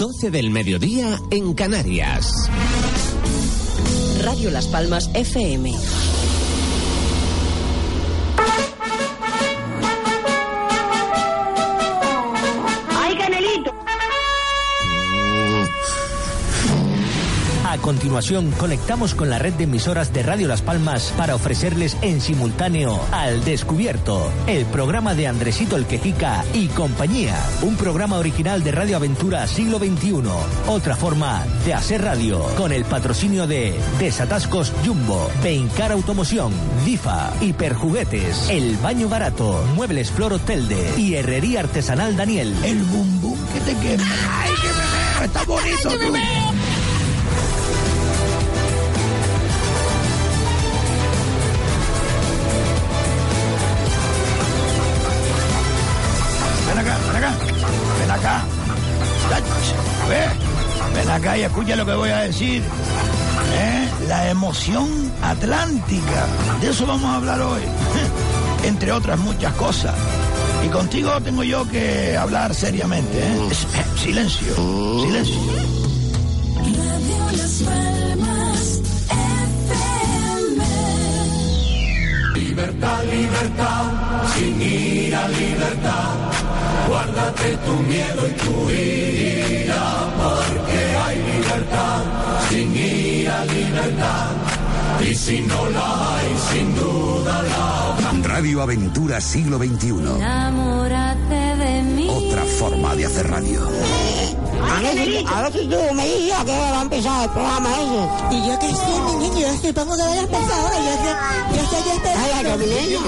12 del mediodía en Canarias. Radio Las Palmas FM. Continuación, conectamos con la red de emisoras de Radio Las Palmas para ofrecerles en simultáneo Al Descubierto, el programa de Andresito el Quejica y compañía. Un programa original de Radio Aventura Siglo XXI. Otra forma de hacer radio, con el patrocinio de Desatascos Jumbo, Beincar Automoción, Difa, Hiperjuguetes, El Baño Barato, Muebles Flor Telde y Herrería Artesanal Daniel. El bum bum que te quema. ¡Ay, veo! ¡Está bonito! tú. Acá y escucha lo que voy a decir. ¿Eh? La emoción atlántica. De eso vamos a hablar hoy. Entre otras muchas cosas. Y contigo tengo yo que hablar seriamente. ¿eh? Es- eh, silencio. Silencio. Libertad, sin ira, libertad. Guárdate tu miedo y tu ira, porque hay libertad, sin ira, libertad. Y si no la hay, sin duda la habrá. Radio Aventura Siglo XXI. Enamórate de mí. Otra forma de hacer radio. ¡Ay, Canelito! A ver si tú me dices que va a empezar el programa ese. Y yo que sé, mi niño, yo supongo que vaya a empezar ahora. Yo sé, yo sé. Mi niño.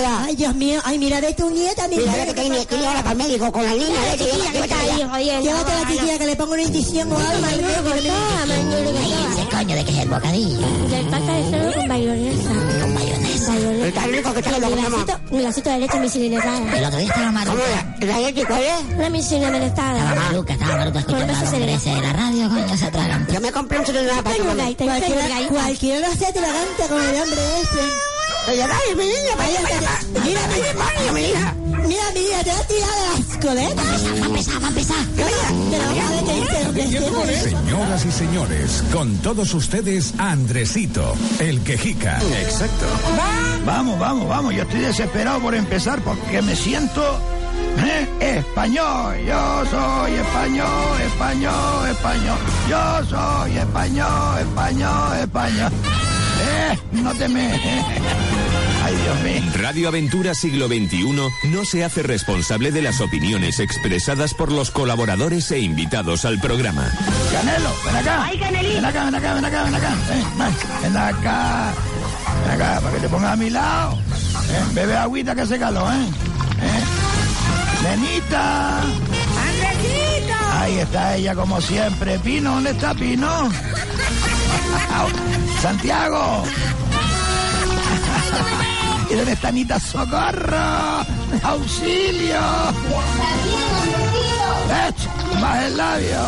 Ya. Ay, Dios mío, ay, mira de tu nieta, mi Mira, que tiene que ir ahora para el médico con la niña. La que chiquilla lleva- que está ahí jodiendo. Llévate a la chiquilla que le pongo una inyección o algo. le- Ese coño de que es el bocadillo. Del pasta de cerdo con mayonesa. Con mayonesa. Mayonesa. Está rico lo un comemos. vasito, un vasito de leche misilinezada. El otro día estaba maruca. ¿Cómo la leche cuál es? Una misilinezada. Estaba maruca, estaba maruca escuchando a los se hombres de la radio, coño, se tragan. Yo me compré un celular para comer. Cualquiera, cualquiera lo hace atragante con el hombre ese. Oye, dale, mi niña, vaya, vaya. Mira, mi demonio, mi hija. Mira, mira, te tirar de las coletas. Va a empezar, va a empezar. Señoras y señores, con todos ustedes, Andresito, el quejica. Exacto. Vamos, vamos, vamos. Yo estoy desesperado por empezar porque me siento ¿eh? español. Yo soy español, español, español. Yo soy español, español, español. Eh, no te me... Ay, Dios mío. Radio Aventura Siglo XXI no se hace responsable de las opiniones expresadas por los colaboradores e invitados al programa. Canelo, ven acá. Ay, Canelito. Ven acá, ven acá, ven acá, ven acá. Ven, ven, acá. Ven acá, para que te pongas a mi lado. Eh, Bebe agüita que hace calor, ¿eh? ¿Eh? Nenita. Ahí está ella como siempre. Pino, ¿dónde está Pino? Santiago. ¿Y dónde está Anita Socorro? ¡Auxilio! ¡Baja el labio!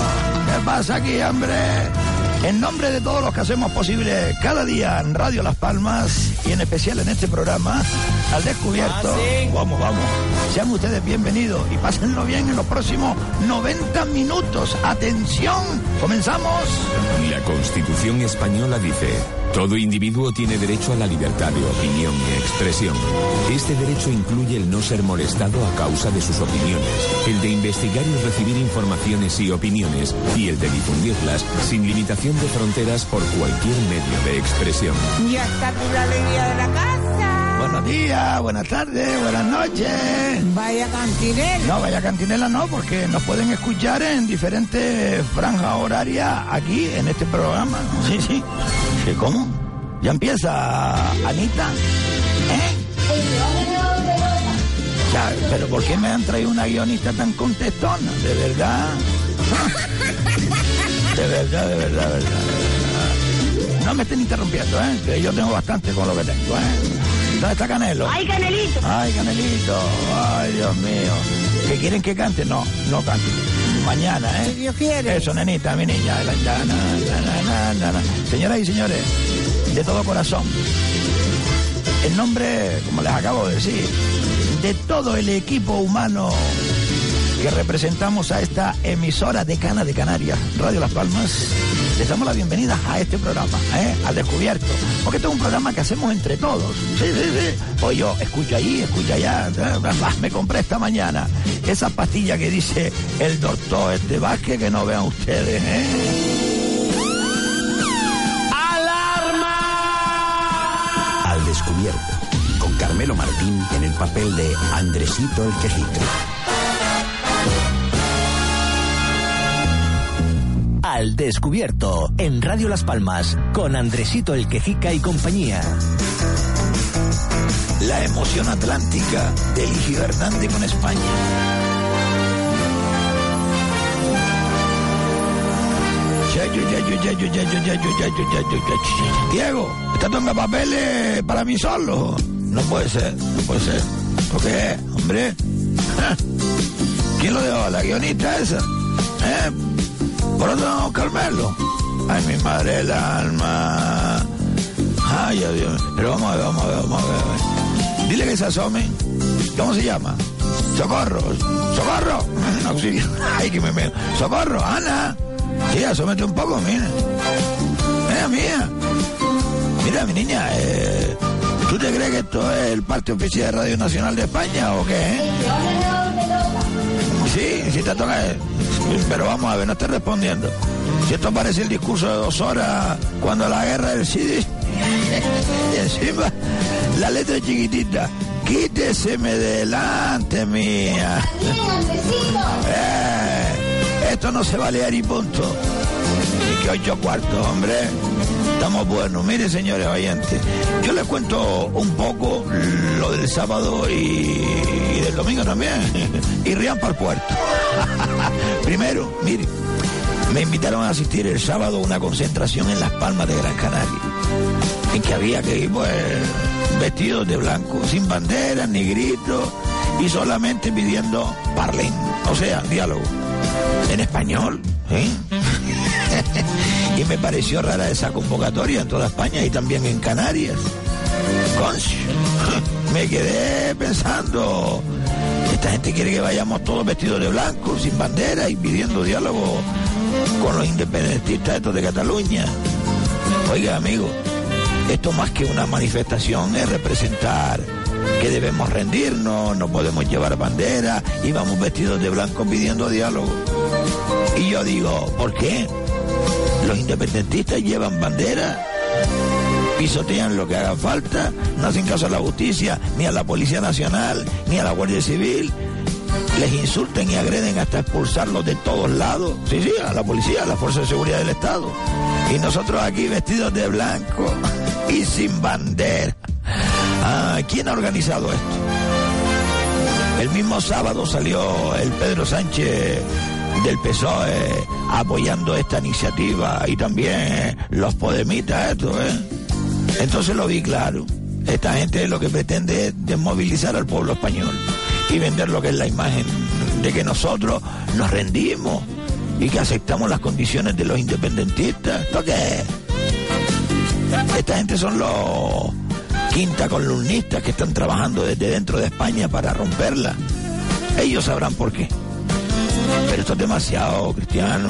¿Qué pasa aquí, hombre? En nombre de todos los que hacemos posible cada día en Radio Las Palmas y en especial en este programa, al descubierto, vamos, vamos, sean ustedes bienvenidos y pásenlo bien en los próximos 90 minutos. Atención, comenzamos. La Constitución española dice, todo individuo tiene derecho a la libertad de opinión y expresión. Este derecho incluye el no ser molestado a causa de sus opiniones, el de investigar y recibir informaciones y opiniones, y el de difundirlas sin limitación de fronteras por cualquier medio de expresión. Ya está aquí la alegría de la casa. Buenos días, buenas tardes, buenas noches. Vaya cantinela. No, vaya cantinela no, porque nos pueden escuchar en diferentes franjas horarias aquí en este programa. Sí, sí. ¿Qué, ¿Cómo? ¿Ya empieza Anita? ¿Eh? Ya, pero ¿por qué me han traído una guionista tan contestona? De verdad. De verdad, de verdad, de verdad. de verdad. No me estén interrumpiendo, ¿eh? Que yo tengo bastante con lo que tengo, ¿eh? ¿Dónde está Canelo? ¡Ay, Canelito! Ay, Canelito, ay, Dios mío. ¿Que quieren que cante? No, no cante. Mañana, ¿eh? Si Dios quiere. Eso, nenita, mi niña. La- la- na, na, na, na, na, na. Señoras y señores, de todo corazón, en nombre, como les acabo de decir, de todo el equipo humano que representamos a esta emisora decana de Canarias, Radio Las Palmas, les damos la bienvenida a este programa, ¿eh? al descubierto. Porque este es un programa que hacemos entre todos. Sí, sí, sí. Pues yo, escucha ahí, escucha allá. Ah, Me compré esta mañana esa pastilla que dice el doctor este Vázquez, que no vean ustedes, ¿eh? Al descubierto. Con Carmelo Martín en el papel de Andresito el Quejica. Al descubierto en Radio Las Palmas con Andresito el Quejica y compañía. La emoción atlántica de Eligio Hernández con España. Diego, ¿está tomando papeles para mí solo? No puede ser, no puede ser. ¿Por qué, hombre? ¿Quién lo dejó? ¿La guionista esa? ¿Eh? ¿Por dónde vamos, Carmelo? Ay, mi madre del alma. Ay, Dios. Pero vamos a ver, vamos a ver, vamos a ver. Dile que se asome. ¿Cómo se llama? Socorro. Socorro. Ay, que me meo. Socorro, Ana. Sí, asómete un poco, mira. Mira, mía. Mira, mi niña, eh, ¿tú te crees que esto es el parte oficial de Radio Nacional de España o qué? eh? Sí, sí te toca. eh, Pero vamos a ver, no estoy respondiendo. Si esto parece el discurso de dos horas cuando la guerra del CD. y encima, la letra es chiquitita. Quíteseme delante, mía. Eh, esto no se va a leer y punto. Y que ocho cuartos, hombre. Estamos buenos. Mire, señores oyentes, yo les cuento un poco lo del sábado y, y del domingo también. y rían para el puerto. Primero, mire, me invitaron a asistir el sábado a una concentración en Las Palmas de Gran Canaria. En que había que ir, pues, vestidos de blanco, sin banderas ni gritos, y solamente pidiendo parlen, o sea, diálogo. En español, ¿eh? y me pareció rara esa convocatoria en toda España y también en Canarias. Conch, me quedé pensando, esta gente quiere que vayamos todos vestidos de blanco, sin bandera y pidiendo diálogo con los independentistas estos de Cataluña. Oiga, amigo, esto más que una manifestación es representar que debemos rendirnos, no podemos llevar bandera y vamos vestidos de blanco pidiendo diálogo. Y yo digo, ¿por qué? Los independentistas llevan bandera, pisotean lo que haga falta, no hacen caso a la justicia, ni a la Policía Nacional, ni a la Guardia Civil. Les insultan y agreden hasta expulsarlos de todos lados. Sí, sí, a la policía, a la Fuerza de Seguridad del Estado. Y nosotros aquí vestidos de blanco y sin bandera. Ah, ¿Quién ha organizado esto? El mismo sábado salió el Pedro Sánchez del PSOE apoyando esta iniciativa y también los podemitas, esto, ¿eh? Entonces lo vi claro. Esta gente lo que pretende es desmovilizar al pueblo español y vender lo que es la imagen de que nosotros nos rendimos y que aceptamos las condiciones de los independentistas. ¿Esto qué es? Esta gente son los quinta columnistas que están trabajando desde dentro de España para romperla. Ellos sabrán por qué. Pero esto es demasiado cristiano.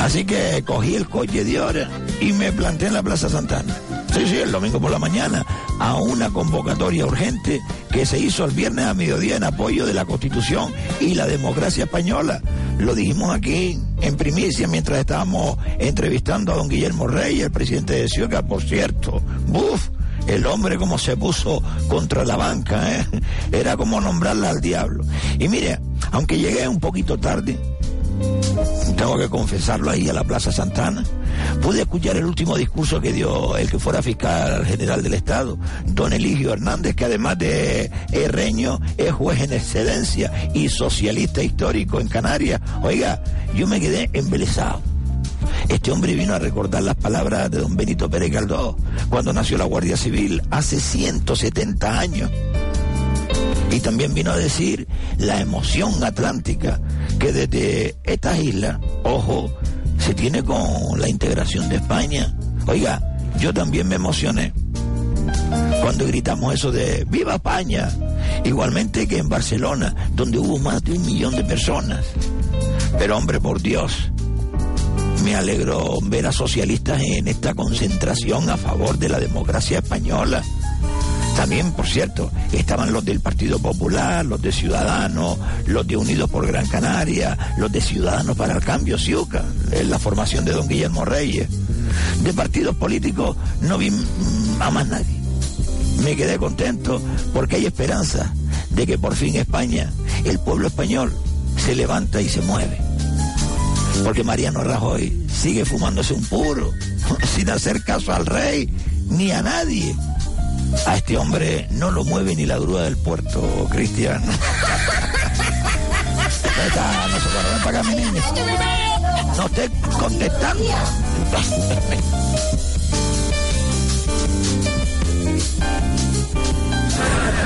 Así que cogí el coche de hora y me planté en la Plaza Santana. Sí, sí, el domingo por la mañana, a una convocatoria urgente que se hizo el viernes a mediodía en apoyo de la Constitución y la democracia española. Lo dijimos aquí en primicia mientras estábamos entrevistando a don Guillermo Rey, el presidente de Ciuca, por cierto. ¡Buf! El hombre como se puso contra la banca, ¿eh? Era como nombrarla al diablo. Y mire, aunque llegué un poquito tarde, tengo que confesarlo ahí a la Plaza Santana, pude escuchar el último discurso que dio el que fuera fiscal general del Estado, don Eligio Hernández, que además de herreño es juez en excelencia y socialista histórico en Canarias. Oiga, yo me quedé embelesado. Este hombre vino a recordar las palabras de don Benito Pérez Galdós cuando nació la Guardia Civil hace 170 años. Y también vino a decir la emoción atlántica que desde estas islas, ojo, se tiene con la integración de España. Oiga, yo también me emocioné cuando gritamos eso de ¡Viva España! Igualmente que en Barcelona, donde hubo más de un millón de personas. Pero hombre, por Dios, me alegro ver a socialistas en esta concentración a favor de la democracia española. También, por cierto, estaban los del Partido Popular, los de Ciudadanos, los de Unidos por Gran Canaria, los de Ciudadanos para el Cambio, Ciuca, en la formación de don Guillermo Reyes. De partidos políticos no vi a más nadie. Me quedé contento porque hay esperanza de que por fin España, el pueblo español, se levanta y se mueve. Porque Mariano Rajoy sigue fumándose un puro, sin hacer caso al rey ni a nadie. A este hombre no lo mueve ni la grúa del puerto, Cristian. No se ven para.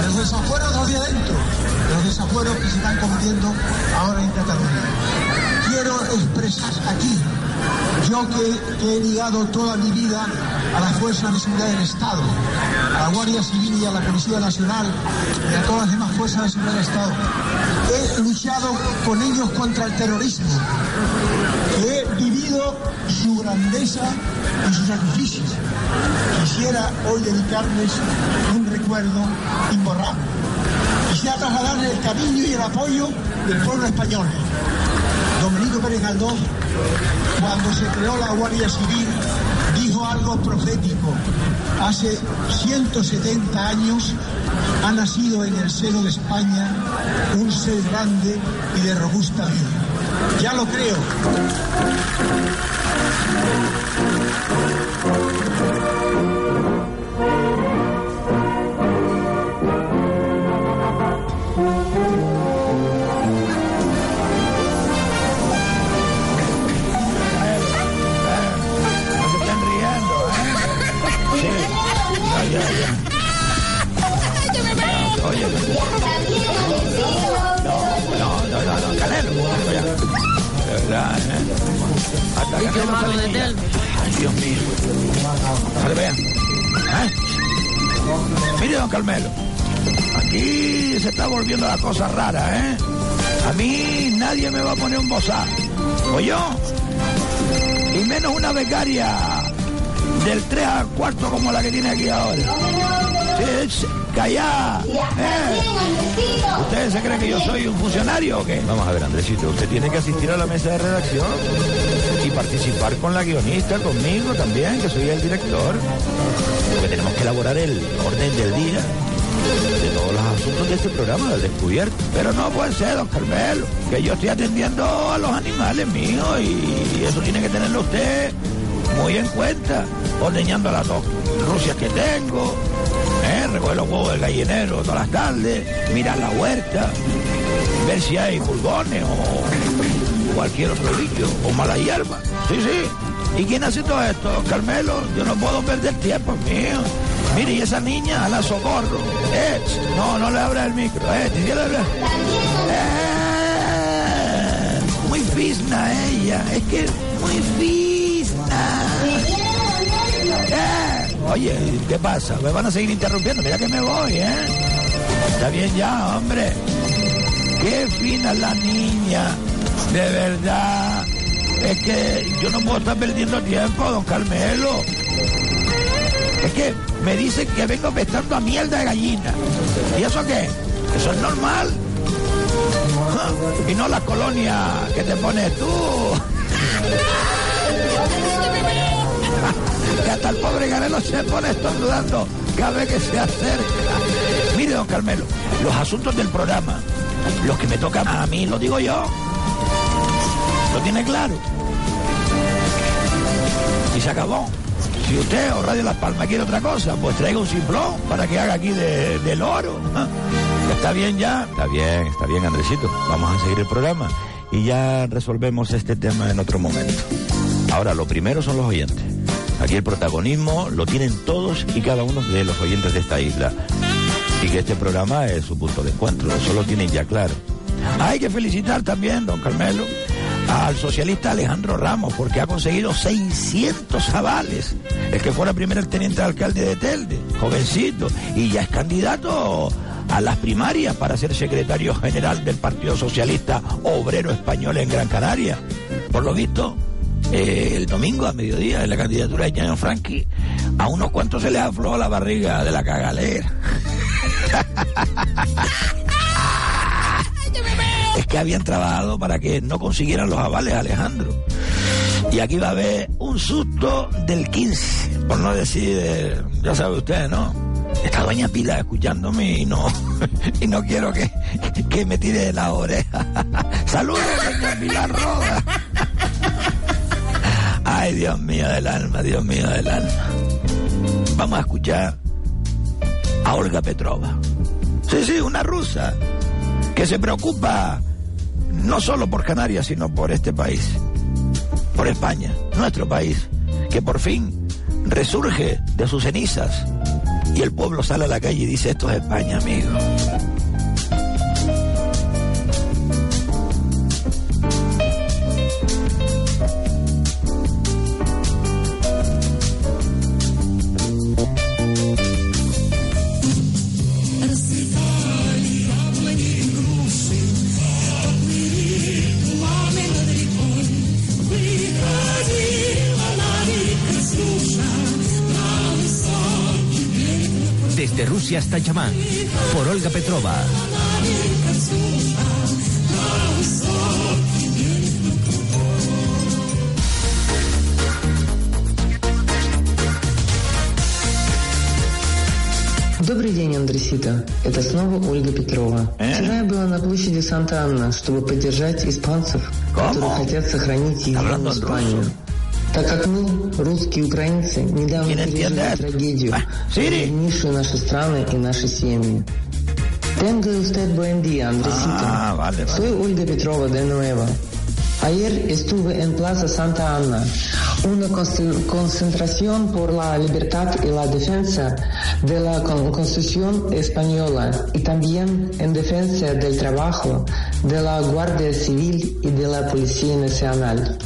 Los desafueros hacia adentro, los desafueros que se están cometiendo ahora en Cataluña. Quiero expresar aquí, yo que, que he ligado toda mi vida a las fuerzas de seguridad del Estado, a la Guardia Civil y a la Policía Nacional y a todas las demás fuerzas de seguridad del Estado. He luchado con ellos contra el terrorismo. He vivido su grandeza y sus sacrificios. Quisiera hoy dedicarles un recuerdo imborrable. Quisiera trasladarles el cariño y el apoyo del pueblo español. Don Benito Pérez Galdós, cuando se creó la Guardia Civil, algo profético. Hace 170 años ha nacido en el seno de España un ser grande y de robusta vida. Ya lo creo. Verdad, ¿eh? Niña. Ay, Dios mío. Vale, vean. ¿Eh? Mire, don Carmelo. Aquí se está volviendo la cosa rara, ¿eh? A mí nadie me va a poner un bozal. ¿O yo? Y menos una becaria del 3 al cuarto como la que tiene aquí ahora. Sí, sí, Callá. ¿eh? ¿Ustedes se creen que yo soy un funcionario o qué? Vamos a ver, Andresito, usted tiene que asistir a la mesa de redacción y participar con la guionista, conmigo también, que soy el director. Porque tenemos que elaborar el orden del día de todos los asuntos de este programa, del descubierto. Pero no puede ser, don Carmelo, que yo estoy atendiendo a los animales míos y eso tiene que tenerlo usted muy en cuenta, ordeñando las dos rusias que tengo. Recoger los huevos del gallinero todas las tardes, mirar la huerta, ver si hay pulgones o cualquier otro bicho o mala hierba. Sí, sí. ¿Y quién hace todo esto, Carmelo? Yo no puedo perder tiempo mío. Mire, y esa niña a la socorro. Eh, no, no le abra el micro. Eh. Eh, muy fisna ella. Es que muy fisna. Oye, ¿qué pasa? ¿Me van a seguir interrumpiendo? Mira que me voy, ¿eh? Está bien ya, hombre. Qué fina la niña. De verdad. Es que yo no puedo estar perdiendo tiempo, don Carmelo. Es que me dicen que vengo pestando a mierda de gallina. ¿Y eso qué? Eso es normal. Y no la colonia que te pones tú. que hasta el pobre Garelo se pone estornudando cada vez que se acerca. Mire, don Carmelo, los asuntos del programa, los que me tocan a mí, lo digo yo. ¿Lo tiene claro? Y se acabó. Si usted o Radio Las Palmas quiere otra cosa, pues traiga un simplón para que haga aquí de, del oro. ¿ah? ¿Está bien ya? Está bien, está bien, Andresito. Vamos a seguir el programa y ya resolvemos este tema en otro momento. Ahora, lo primero son los oyentes. Aquí el protagonismo lo tienen todos y cada uno de los oyentes de esta isla. Y que este programa es su punto de encuentro, eso lo tienen ya claro. Hay que felicitar también, don Carmelo, al socialista Alejandro Ramos, porque ha conseguido 600 avales. El que fuera primer teniente alcalde de Telde, jovencito, y ya es candidato a las primarias para ser secretario general del Partido Socialista Obrero Español en Gran Canaria. Por lo visto, eh, el domingo a mediodía en la candidatura de Ñaño Franqui, a unos cuantos se les aflojó la barriga de la cagalera. es que habían trabajado para que no consiguieran los avales, Alejandro. Y aquí va a haber un susto del 15, por no decir, eh, ya sabe usted, ¿no? Está doña Pila escuchándome y no, y no quiero que, que me tire de la oreja. Saludos, doña Pilar Roda. Ay, Dios mío del alma, Dios mío del alma. Vamos a escuchar a Olga Petrova. Sí, sí, una rusa que se preocupa no solo por Canarias, sino por este país, por España, nuestro país, que por fin resurge de sus cenizas y el pueblo sale a la calle y dice, esto es España, amigo. Hasta Chamán, por Olga Petrova. Добрый день, Андресита. Это снова Ольга Петрова. Вчера я была на площади Санта-Анна, чтобы поддержать испанцев, которые хотят сохранить единую Испанию. Так как мы, русские украинцы, недавно пережили трагедию, объединившую наши страны и наши семьи. Tenga usted buen día, Andresito. Ah, vale, vale. Soy Olga Petrova de nuevo. Ayer estuve en Plaza Santa Ana, una cons- concentración por la libertad y la defensa de la con- Constitución española y también en defensa del trabajo de la Guardia Civil y de la Policía Nacional.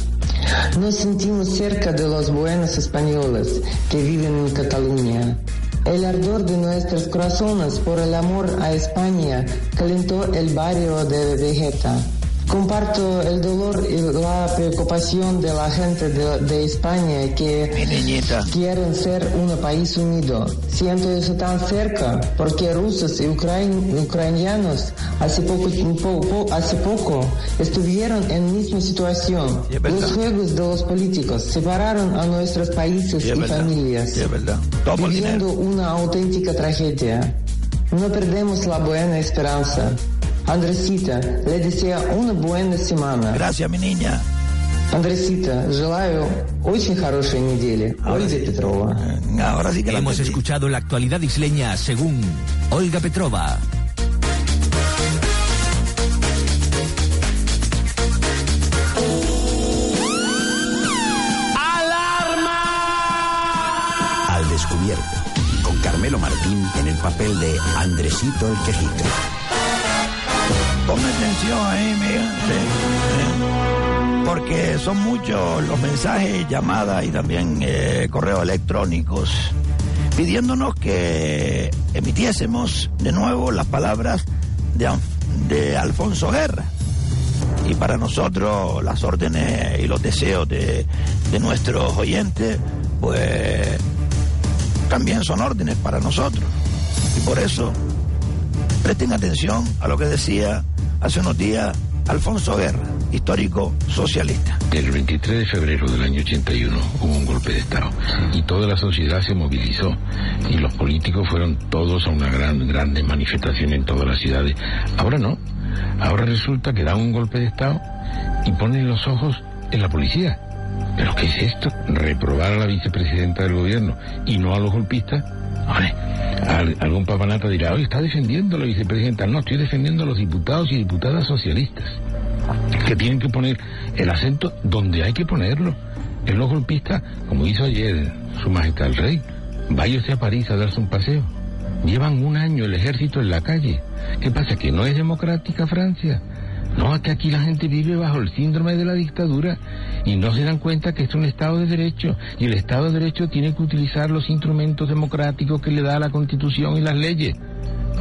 Nos sentimos cerca de los buenos españoles que viven en Cataluña. El ardor de nuestros corazones por el amor a España calentó el barrio de Vegeta. Comparto el dolor y la preocupación de la gente de, de España que quieren ser un país unido. Siento eso tan cerca porque rusos y ucrain- ucranianos hace poco, po- po- hace poco estuvieron en misma situación. Sí. Los juegos de los políticos separaron a nuestros países Sí, y verdad. familias Sí, viviendo una auténtica tragedia. No perdemos la buena esperanza. Andresita, le deseo una buena semana. Gracias, mi niña. Andresita, желаю очень хорошей недели. Ольга Петрова. Ahora sí que la Hemos entendí. escuchado la actualidad isleña según Olga Petrova. Al descubierto, con Carmelo Martín en el papel de Andresito el Quejica. Ponme atención ahí, sí. Porque son muchos los mensajes, llamadas y también eh, correos electrónicos pidiéndonos que emitiésemos de nuevo las palabras de, de Alfonso Guerra. Y para nosotros las órdenes y los deseos de, de nuestros oyentes, pues también son órdenes para nosotros. Y por eso Presten atención a lo que decía hace unos días Alfonso Guerra, histórico socialista. El 23 de febrero del año 81 hubo un golpe de Estado y toda la sociedad se movilizó y los políticos fueron todos a una gran, grande manifestación en todas las ciudades. Ahora no, ahora resulta que dan un golpe de Estado y ponen los ojos en la policía. ¿Pero qué es esto? ¿Reprobar a la vicepresidenta del gobierno y no a los golpistas? Hombre, al- algún papanata dirá, hoy está defendiendo la vicepresidenta. No, estoy defendiendo a los diputados y diputadas socialistas que tienen que poner el acento donde hay que ponerlo. En los golpistas, como hizo ayer su majestad el rey, vaya usted a París a darse un paseo. Llevan un año el ejército en la calle. ¿Qué pasa? ¿Que no es democrática Francia? No, es que aquí la gente vive bajo el síndrome de la dictadura y no se dan cuenta que es un Estado de Derecho y el Estado de Derecho tiene que utilizar los instrumentos democráticos que le da la Constitución y las leyes.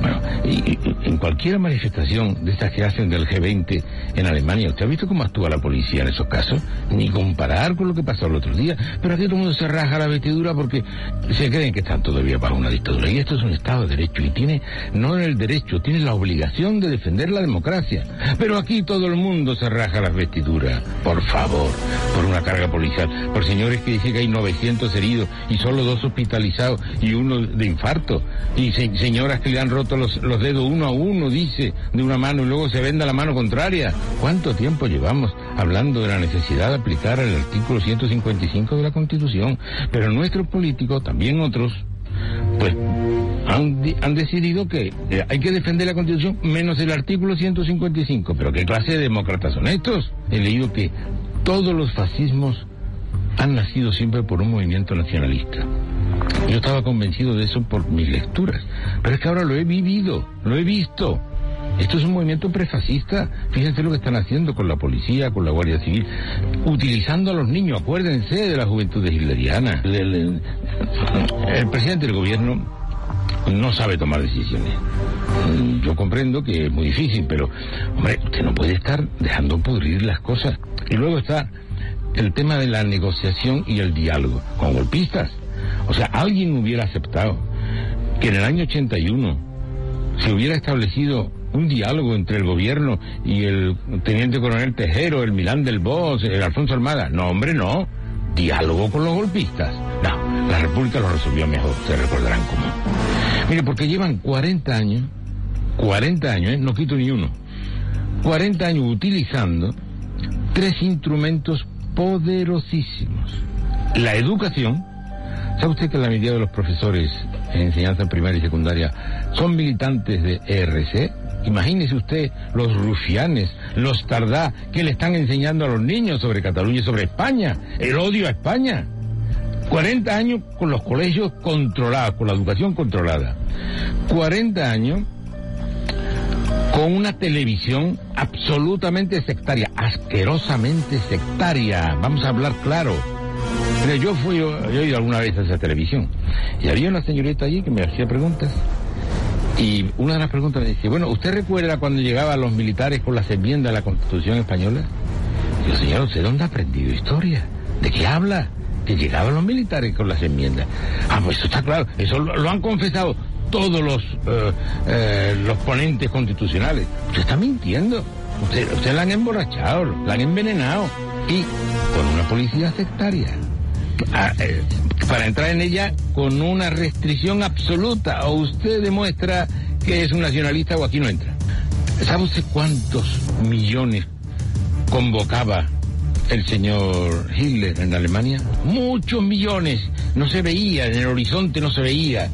Bueno, y, en cualquier manifestación de estas que hacen del G20 en Alemania, ¿usted ha visto cómo actúa la policía en esos casos? Ni comparar con lo que pasó el otro día. Pero aquí todo el mundo se raja la vestidura porque se creen que están todavía bajo una dictadura. Y esto es un Estado de Derecho y tiene, no el derecho, tiene la obligación de defender la democracia. Pero aquí todo el mundo se raja las vestiduras. Por favor, por una carga policial. Por señores que dicen que hay 900 heridos y solo dos hospitalizados y uno de infarto. Y se- señoras que le han roto los dedos uno a uno, dice, de una mano y luego se venda la mano contraria. ¿Cuánto tiempo llevamos hablando de la necesidad de aplicar el artículo 155 de la Constitución? Pero nuestros políticos, también otros, pues han decidido que eh, hay que defender la Constitución menos el artículo 155. Pero ¿qué clase de demócratas son estos? He leído que todos los fascismos han nacido siempre por un movimiento nacionalista. Yo estaba convencido de eso por mis lecturas, pero es que ahora lo he vivido, lo he visto. Esto es un movimiento prefascista. Fíjense lo que están haciendo con la policía, con la Guardia Civil, utilizando a los niños. Acuérdense de la juventud hitleriana. El, el- el presidente del gobierno no sabe tomar decisiones. Yo comprendo que es muy difícil, pero, hombre, usted no puede estar dejando pudrir las cosas. Y luego está el tema de la negociación y el diálogo con golpistas. O sea, alguien hubiera aceptado que en el año 81 se hubiera establecido un diálogo entre el gobierno y el teniente coronel Tejero, el Milán del Bosch, el Alfonso Armada. No, hombre, no. Diálogo con los golpistas. No, la República lo resolvió mejor, se recordarán cómo. Mire, porque llevan 40 años, 40 años, ¿eh? no quito ni uno, 40 años utilizando tres instrumentos poderosísimos. La educación, ¿sabe usted que la mayoría de los profesores en enseñanza primaria y secundaria son militantes de ERC? Imagínese usted los rufianes, los tardá, que le están enseñando a los niños sobre Cataluña y sobre España, el odio a España. 40 años con los colegios controlados, con la educación controlada. 40 años con una televisión absolutamente sectaria, asquerosamente sectaria. Vamos a hablar claro. Mire, yo fui, yo he ido alguna vez a esa televisión y había una señorita allí que me hacía preguntas y una de las preguntas me dice, bueno, ¿usted recuerda cuando llegaban los militares con las enmiendas de la Constitución española? Y yo, señor, ¿usted dónde ha aprendido historia? ¿De qué habla? Que llegaban los militares con las enmiendas. Ah, pues eso está claro, eso lo, lo han confesado todos los, eh, eh, los ponentes constitucionales. Usted está mintiendo. Usted, usted la han emborrachado, la han envenenado. Y con una policía sectaria. Ah, eh, para entrar en ella con una restricción absoluta. O usted demuestra que es un nacionalista o aquí no entra. ¿Sabe usted cuántos millones convocaba el señor Hitler en Alemania? Muchos millones. No se veía, en el horizonte no se veía.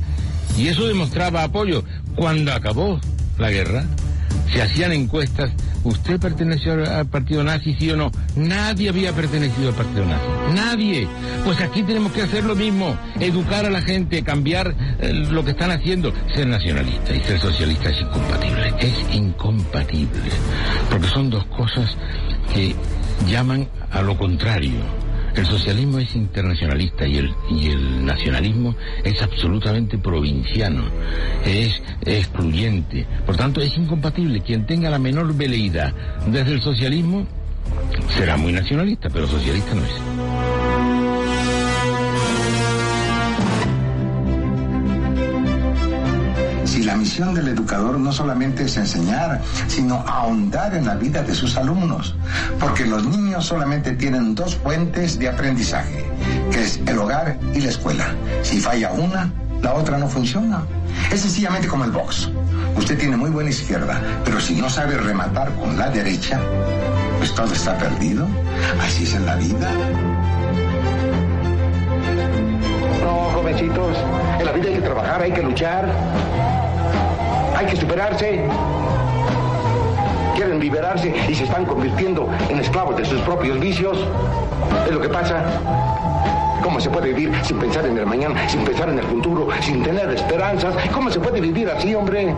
Y eso demostraba apoyo. Cuando acabó la guerra, se hacían encuestas. ¿Usted perteneció al- partido nazi, sí o no? Nadie había pertenecido al partido nazi. Nadie. Pues aquí tenemos que hacer lo mismo. Educar a la gente, cambiar eh, lo que están haciendo. Ser nacionalista y ser socialista es incompatible. Es incompatible. Porque son dos cosas que llaman a lo contrario. El socialismo es internacionalista y el, y el nacionalismo es absolutamente provinciano, es excluyente. Por tanto, es incompatible. Quien tenga la menor veleidad desde el socialismo será muy nacionalista, pero socialista no es. La misión del educador no solamente es enseñar, sino ahondar en la vida de sus alumnos, porque los niños solamente tienen dos fuentes de aprendizaje, que es el hogar y la escuela. Si falla una, la otra no funciona. Es sencillamente como el box. Usted tiene muy buena izquierda, pero si no sabe rematar con la derecha, pues todo está perdido. Así es en la vida. No, jovencitos, en la vida hay que trabajar, hay que luchar, hay que superarse. Quieren liberarse y se están convirtiendo en esclavos de sus propios vicios. Es lo que pasa. ¿Cómo se puede vivir sin pensar en el mañana, sin pensar en el futuro, sin tener esperanzas? ¿Cómo se puede vivir así, hombre?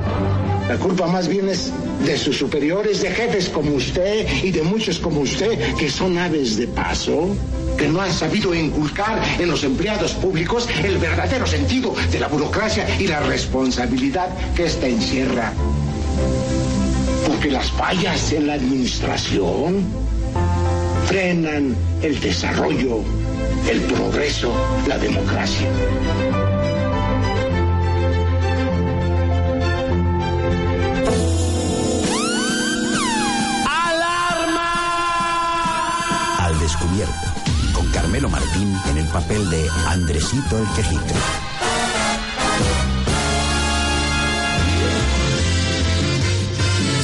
La culpa más bien es de sus superiores, de jefes como usted y de muchos como usted, que son aves de paso, que no han sabido inculcar en los empleados públicos el verdadero sentido de la burocracia y la responsabilidad que ésta encierra. Porque las fallas en la administración frenan el desarrollo, el progreso, la democracia. Descubierto, con Carmelo Martín en el papel de Andresito el Quejica.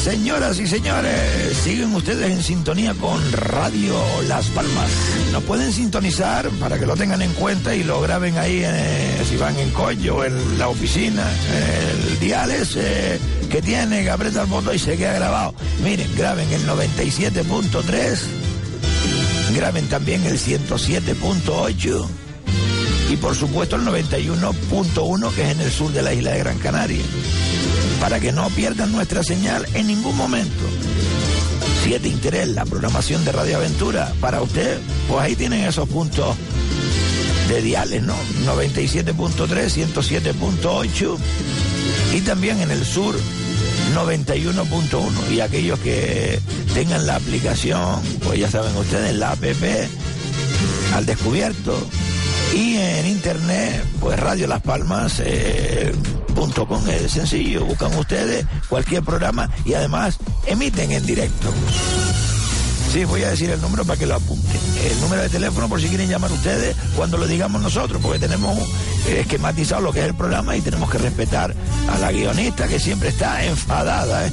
Señoras y señores, siguen ustedes en sintonía con Radio Las Palmas. Nos pueden sintonizar para que lo tengan en cuenta y lo graben ahí eh, si van en collo, en la oficina. El dial ese que tiene, que aprieta el botón y se queda grabado. Miren, graben el 97.3, graben también el 107.8 y por supuesto el 91.1 que es en el sur de la isla de Gran Canaria para que no pierdan nuestra señal en ningún momento. Si es de interés la programación de Radio Aventura para usted, pues ahí tienen esos puntos de diales, ¿no? 97.3, 107.8 y también en el sur 91.1 y aquellos que tengan la aplicación, pues ya saben ustedes, la app al descubierto y en internet, pues Radio Las Palmas. Eh, .com es sencillo, buscan ustedes cualquier programa y además emiten en directo. Sí, voy a decir el número para que lo apunten. El número de teléfono por si quieren llamar ustedes cuando lo digamos nosotros, porque tenemos eh, esquematizado lo que es el programa y tenemos que respetar a la guionista que siempre está enfadada. ¿eh?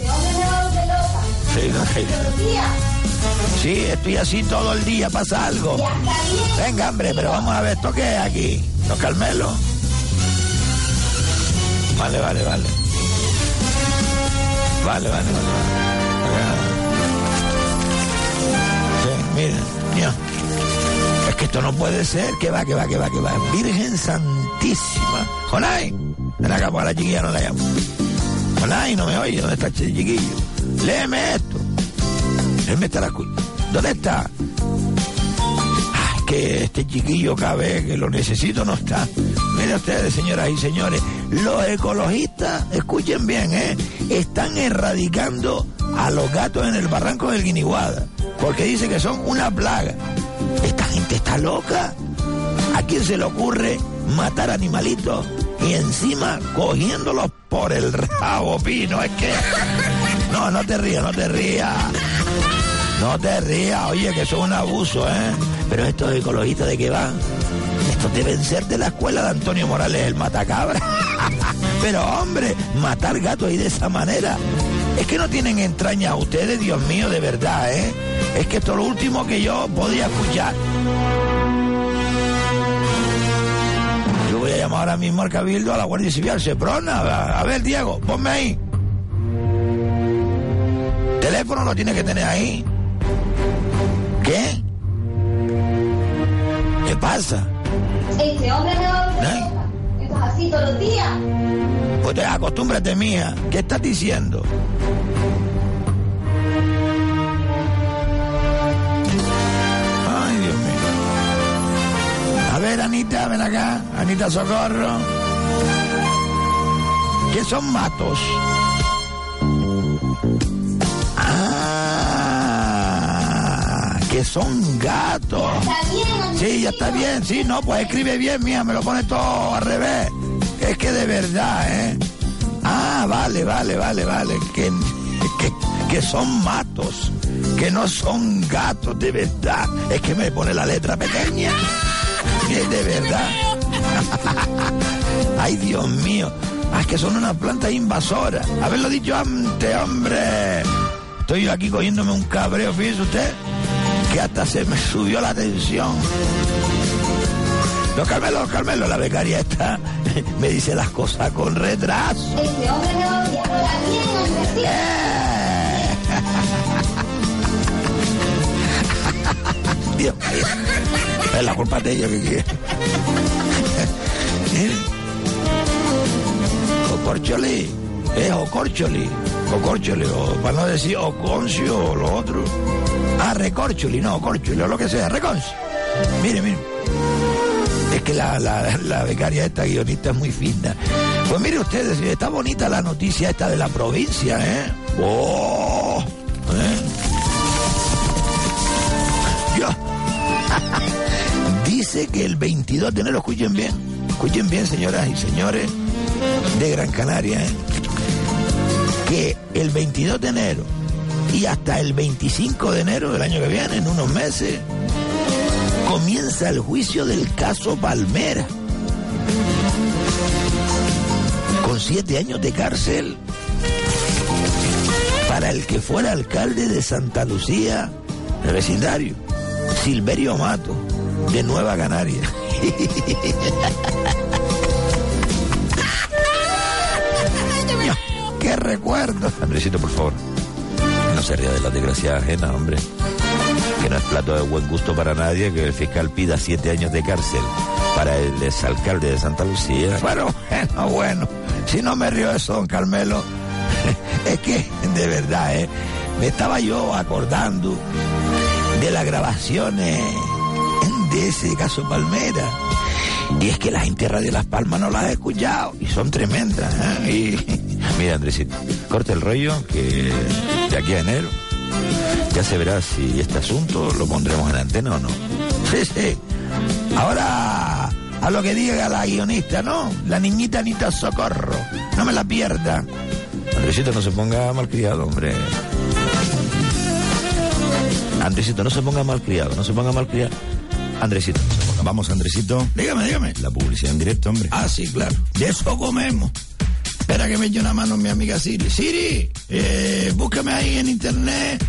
Sí, estoy así todo el día, pasa algo. Venga, hombre, pero vamos a ver, ¿esto qué es aquí? ¿Los calmelos? Vale, vale, vale. Vale, vale, vale. Miren, mira. Es que esto no puede ser. Que va, que va, que va, que va. Virgen Santísima. Jonay. Ven acá, porque a la chiquilla no la llamo. Jonay, no me oye. ¿Dónde está el chiquillo? Léeme esto. Él me estará. ¿Dónde está? Ay, que este chiquillo vez que lo necesito no está. Miren ustedes, señoras y señores, los ecologistas, escuchen bien, ¿eh? están erradicando a los gatos en el barranco del Guiniguada, porque dice que son una plaga. Esta gente está loca. ¿A quién se le ocurre matar animalitos y encima cogiéndolos por el rabo, Pino? Es que... No, no te rías, no te rías. No te rías, oye, que eso es un abuso, ¿eh? Pero estos ecologistas de qué van? Estos deben ser de la escuela de Antonio Morales, el matacabra. Pero hombre, matar gatos y de esa manera. Es que no tienen entrañas a ustedes, Dios mío, de verdad, ¿eh? Es que esto es lo último que yo podía escuchar. Yo voy a llamar ahora mismo al Cabildo, a la Guardia Civil, Seprona. A, a ver, Diego, ponme ahí. Teléfono lo tiene que tener ahí. ¿Qué? ¿Qué pasa? Este hombre es así todos los días. Pues te- acostúmbrate, mía. ¿Qué estás diciendo? Ay, Dios mío. A ver, Anita, ven acá. Anita Socorro. ¿Qué son matos? Ah, que son gatos. Sí, ya está bien, sí, no, pues escribe bien, mía, me lo pone todo al revés. Es que de verdad, ¿eh? Ah, vale, vale, vale, vale, que, que, que son matos, que no son gatos, de verdad. Es que me pone la letra pequeña. Es de verdad. Ay, Dios mío. Ah, es que son una planta invasora. Haberlo dicho antes, hombre. Estoy yo aquí cogiéndome un cabreo, fíjese usted, que hasta se me subió la tensión. Los Carmelo, Carmelo, la becaria está, me dice las cosas con retraso. Este hombre me va a odiar bien, Dios mío. Es la culpa de ellos que quiere. Mire. O por Choli. Es Ocorcholi, Ocorcholi, o para no decir Oconcio o lo otro. Ah, Recorcholi, no, Ocorcholi, o lo que sea, Reconcio. Mire, mire. Que la, la, la becaria esta guionista es muy fina. Pues mire ustedes, está bonita la noticia esta de la provincia, ¿eh? ¡Oh! ¿eh? Yo. Dice que el 22 de enero, escuchen bien, escuchen bien, señoras y señores de Gran Canaria, ¿eh? que el 22 de enero y hasta el 25 de enero del año que viene, en unos meses, comienza el juicio del caso Palmera. Con siete años de cárcel para el que fuera alcalde de Santa Lucía, el vecindario, Silverio Mato, de Nueva Canaria. ¡Qué recuerdo! Andresito, por favor, no se ría de la desgracia ajena, hombre. Que no es plato de buen gusto para nadie que el fiscal pida siete años de cárcel para el exalcalde de Santa Lucía. Bueno, bueno, bueno. Si no me río eso, don Carmelo, es que, de verdad, ¿eh? me estaba yo acordando de las grabaciones de ese caso Palmera. Y es que la gente de Las Palmas no las ha escuchado y son tremendas. ¿eh? Y... Mira, Andresito, corta el rollo que de aquí a enero ya se verá si este asunto lo pondremos en antena o no. Sí, sí. Ahora, a lo que diga la guionista, ¿no? La niñita Anita Socorro. No me la pierda. Andresito, no se ponga malcriado, hombre. Andresito, no se ponga malcriado, no se ponga malcriado. Andresito, no se ponga. Vamos, Andresito. Dígame, dígame. La publicidad en directo, hombre. Ah, sí, claro. De eso comemos. Espera que me eche una mano mi amiga Siri. Siri, eh, búscame ahí en internet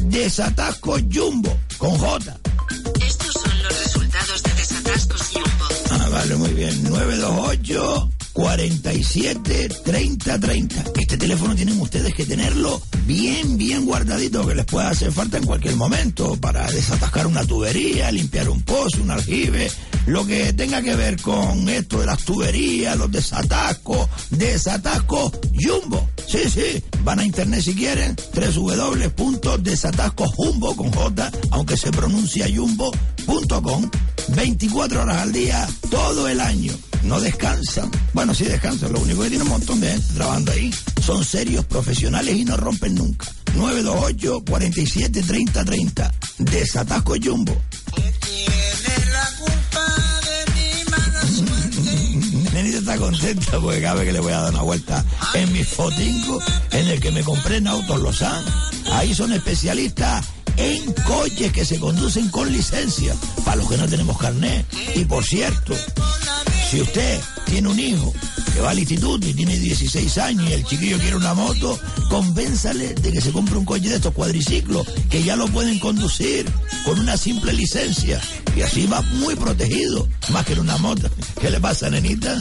Desatasco Jumbo, con J. Estos son los resultados de Desatascos Jumbo. Ah, vale, muy bien. 928 47 30 30. Este teléfono tienen ustedes que tenerlo bien, bien guardadito, que les pueda hacer falta en cualquier momento para desatascar una tubería, limpiar un pozo, un aljibe, lo que tenga que ver con esto de las tuberías, los desatascos, desatascos Jumbo. Sí, sí, van a internet si quieren, www.desatascosjumbo con J, aunque se pronuncia jumbo.com, 24 horas al día, todo el año. No descansan. Sí descansan, lo único que tiene un montón de gente trabajando ahí. Son serios, profesionales y no rompen nunca. 928 47 30 30. Desatasco Jumbo. Nenita está contenta porque cada vez que le voy a dar una vuelta en mi fotingo en el que me compré en Autos Lozán. Ahí son especialistas en coches que se conducen con licencia, para los que no tenemos carnet. Y por cierto, si usted tiene un hijo que va al instituto y tiene 16 años y el chiquillo quiere una moto, convénzale de que se compre un coche de estos cuadriciclos, que ya lo pueden conducir con una simple licencia. Y así va muy protegido, más que en una moto. ¿Qué le pasa, nenita?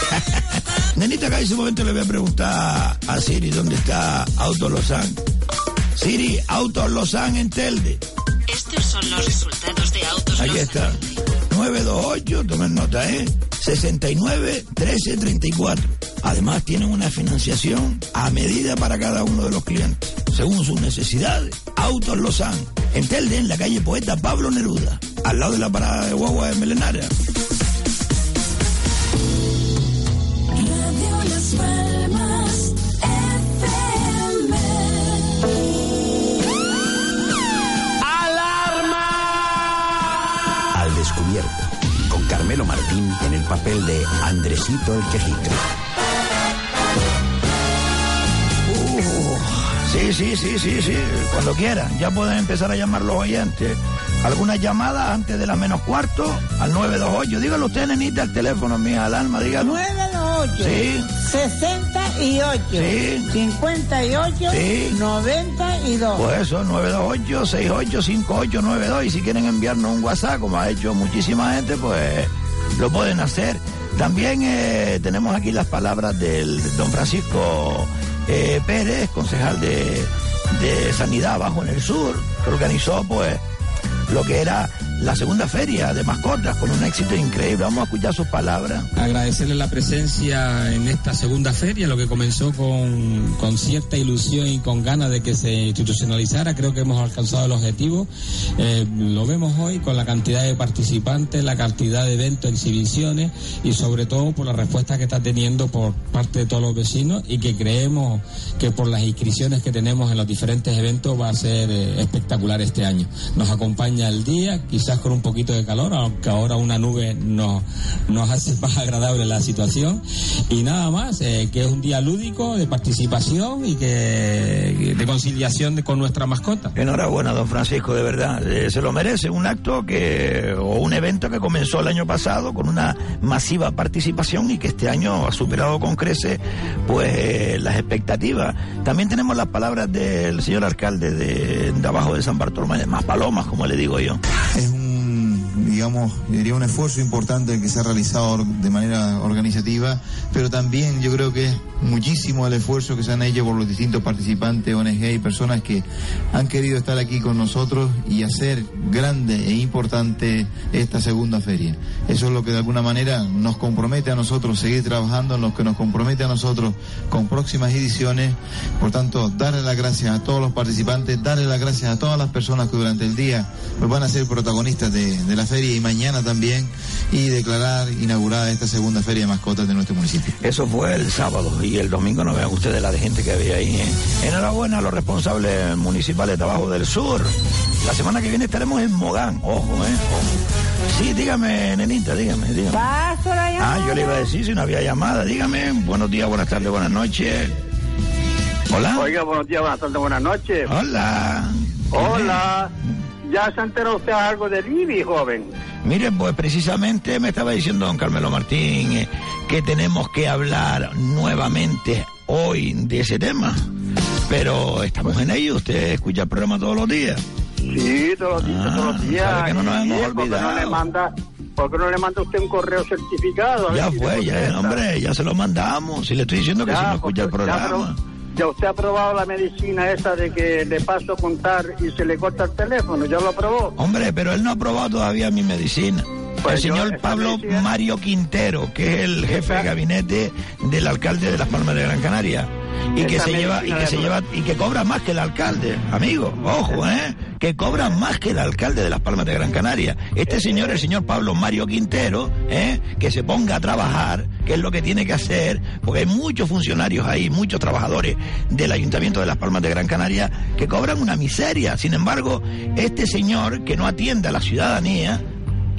nenita, acá en ese momento le voy a preguntar a Siri dónde está Auto Lozán. Siri, Autos Lozán en Telde. Estos son los resultados de Autos Aquí está. 928, tomen nota, ¿eh? 69 13 34. Además tienen una financiación a medida para cada uno de los clientes, según sus necesidades. Autos Lozán, en Telde, en la calle Poeta Pablo Neruda, al lado de la parada de guagua de Melenara. Martín en el papel de Andresito el Quejica. Sí, sí, sí, sí, sí, cuando quieran. Ya pueden empezar a llamar los oyentes. ¿Alguna llamada antes de la menos cuarto? Al 928. Dígalo usted, nenita, el teléfono mío, al alma, dígalo. 928. Sí. 68. Sí. 58. Sí. 92. Pues eso, 928-685892. Y si quieren enviarnos un WhatsApp, como ha hecho muchísima gente, pues lo pueden hacer. También eh, tenemos aquí las palabras del don Francisco eh, Pérez, concejal de, de Sanidad Bajo en el Sur, que organizó pues lo que era la segunda feria de mascotas con un éxito increíble. Vamos a escuchar sus palabras. Agradecerle la presencia en esta segunda feria, lo que comenzó con, con cierta ilusión y con ganas de que se institucionalizara. Creo que hemos alcanzado el objetivo. Eh, lo vemos hoy con la cantidad de participantes, la cantidad de eventos, exhibiciones y sobre todo por la respuesta que está teniendo por parte de todos los vecinos y que creemos que por las inscripciones que tenemos en los diferentes eventos va a ser eh, espectacular este año. Nos acompaña el día, quizás con un poquito de calor, aunque ahora una nube nos, nos hace más agradable la situación. Y nada más, eh, que es un día lúdico de participación y que de conciliación de- con nuestra mascota. Enhorabuena, don Francisco, de verdad. Eh, se lo merece. Un acto que, o un evento que comenzó el año pasado con una masiva participación y que este año ha superado con crece, pues, eh, las expectativas. También tenemos las palabras del señor alcalde de, de abajo de San Bartolomé, de Más Palomas, como le digo yo. Es un, digamos, diría un esfuerzo importante que se ha realizado de manera organizativa, pero también yo creo que es muchísimo el esfuerzo que se han hecho por los distintos participantes, ONG y personas que han querido estar aquí con nosotros y hacer grande e importante esta segunda feria. Eso es lo que de alguna manera nos compromete a nosotros seguir trabajando, en lo que nos compromete a nosotros con próximas ediciones. Por tanto, darle las gracias a todos los participantes, darle las gracias a todas las personas que durante el día pues, van a ser protagonistas de, de la feria y mañana también y declarar inaugurada esta segunda feria de mascotas de nuestro municipio. Eso fue el sábado y el domingo no vean ustedes la de gente que había ahí. ¿eh? Enhorabuena a los responsables municipales de Abajo del Sur. La semana que viene estaremos en Mogán. Ojo, ¿eh? Ojo. Sí, dígame, nenita, dígame, dígame. Paso la llamada. Ah, yo le iba a decir si no había llamada. Dígame, buenos días, buenas tardes, buenas noches. Hola. Oiga, buenos días, buenas tardes, buenas noches. Hola. Hola. ¿Ya se enteró usted algo de Libby, joven? Mire, pues precisamente me estaba diciendo don Carmelo Martín eh, que tenemos que hablar nuevamente hoy de ese tema. Pero estamos en ello, usted escucha el programa todos los días. Sí, todos los días, todos los días. sabe que no nos hemos ¿por qué no le olvidado. manda, ¿Por qué no le manda usted un correo certificado? A ver Ya si fue, ya, hombre, ya se lo mandamos. Si le estoy diciendo que si no escucha el ya, programa. pero- Ya usted ha probado la medicina esa de que le paso a contar y se le corta el teléfono, ¿ya lo probó? Hombre, pero él no ha probado todavía mi medicina. Pues el yo, señor Pablo medicina- Mario Quintero, que es el jefe de gabinete del alcalde de Las Palmas de Gran Canaria. Y que se lleva, y que se lleva, y que cobra más que el alcalde, amigo, ojo, eh, que cobra más que el alcalde de Las Palmas de Gran Canaria. Este señor, el señor Pablo Mario Quintero, eh, que se ponga a trabajar, que es lo que tiene que hacer, porque hay muchos funcionarios ahí, muchos trabajadores del Ayuntamiento de Las Palmas de Gran Canaria que cobran una miseria. Sin embargo, este señor que no atiende a la ciudadanía,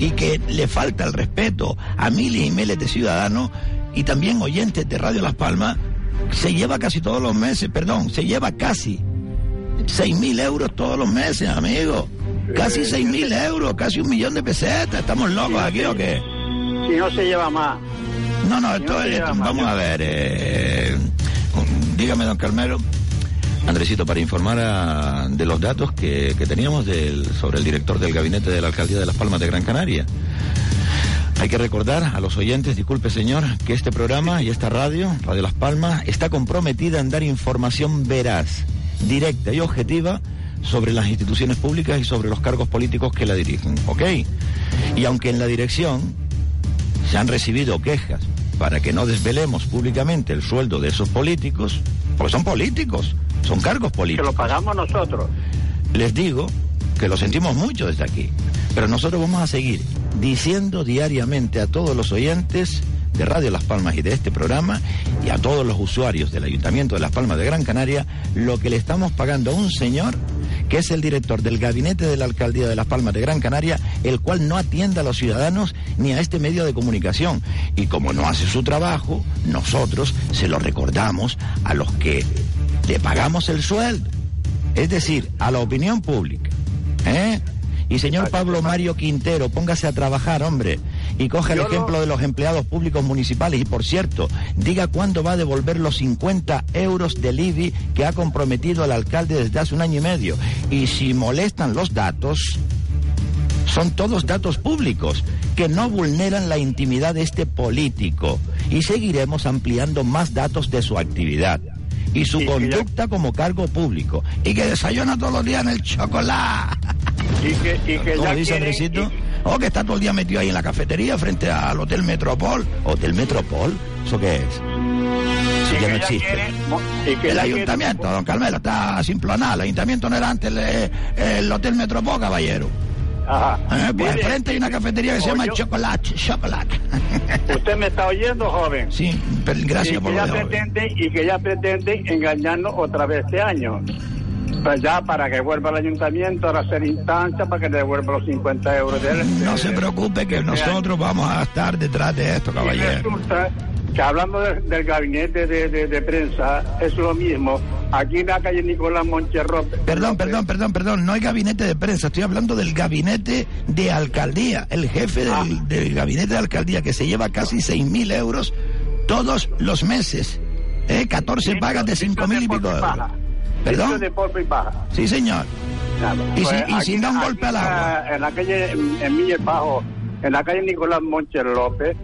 y que le falta el respeto a miles y miles de ciudadanos y también oyentes de Radio Las Palmas, se lleva casi todos los meses, perdón, se lleva casi seis mil euros todos los meses, amigo. Casi seis mil euros, casi un millón de pesetas. ¿Estamos locos aquí o qué? Si no se lleva más. No, no, Si esto, no esto- más, vamos a ver. eh, dígame, don Carmelo. Andresito, para informar a- de los datos que, que teníamos del- sobre el director del gabinete de la alcaldía de Las Palmas de Gran Canaria. Hay que recordar a los oyentes, disculpe señor, que este programa y esta radio, Radio Las Palmas, está comprometida en dar información veraz, directa y objetiva sobre las instituciones públicas y sobre los cargos políticos que la dirigen, ¿ok? Y aunque en la dirección se han recibido quejas para que no desvelemos públicamente el sueldo de esos políticos, porque son políticos, son cargos Que políticos. lo pagamos nosotros. Les digo que lo sentimos mucho desde aquí, pero nosotros vamos a seguir diciendo diariamente a todos los oyentes de Radio Las Palmas y de este programa y a todos los usuarios del Ayuntamiento de Las Palmas de Gran Canaria lo que le estamos pagando a un señor que es el director del gabinete de la alcaldía de Las Palmas de Gran Canaria, el cual no atiende a los ciudadanos ni a este medio de comunicación. Y como no hace su trabajo, nosotros se lo recordamos a los que le pagamos el sueldo es decir, a la opinión pública. ¿Eh? Y señor Pablo Mario Quintero, póngase a trabajar, hombre, y coge el Yo no- ejemplo de los empleados públicos municipales. Y por cierto, diga cuándo va a devolver los 50 euros del IBI que ha comprometido el alcalde desde hace un año y medio. Y si molestan los datos, son todos datos públicos que no vulneran la intimidad de este político. Y seguiremos ampliando más datos de su actividad y su conducta como cargo público. Y que desayuna todos los días en el chocolate. Y que, y que ¿Cómo ya dice quieren- Andresito? O que está todo el día metido ahí en la cafetería frente al Hotel Metropol. ¿Hotel Metropol? ¿Eso qué es? Sí, y ya que no existe. quieren- y que El ayuntamiento, don Carmelo, está sin planar. El ayuntamiento no era antes el, el Hotel Metropol, caballero. Ajá. Eh, pues Mire, enfrente hay una cafetería que se llama Chocolate, Chocolate. ¿Usted me está oyendo, joven? Sí, gracias y por que ya pretende y que ya pretende engañarnos otra vez este año. Pues ya para que vuelva al ayuntamiento a hacer instancia para que le devuelva los 50 euros de él. No se preocupe que nosotros vamos a estar detrás de esto, Y caballero. resulta que hablando de- del gabinete de, de- de prensa, es lo mismo. Aquí en la calle Nicolás Moncherro. Perdón, perdón, perdón, perdón, no hay gabinete de prensa, estoy hablando del gabinete de alcaldía, el jefe del, Ah. del gabinete de alcaldía que se lleva casi 6.000 euros todos los meses, ¿eh? 14 pagas de 5.000 y pico de euros. ¿Perdón? de polvo y paja. Sí, señor. Y, Pues sin, y sin dar un golpe al en la- agua. En la calle, en, en Miller Bajo, en la calle Nicolás Moncher López,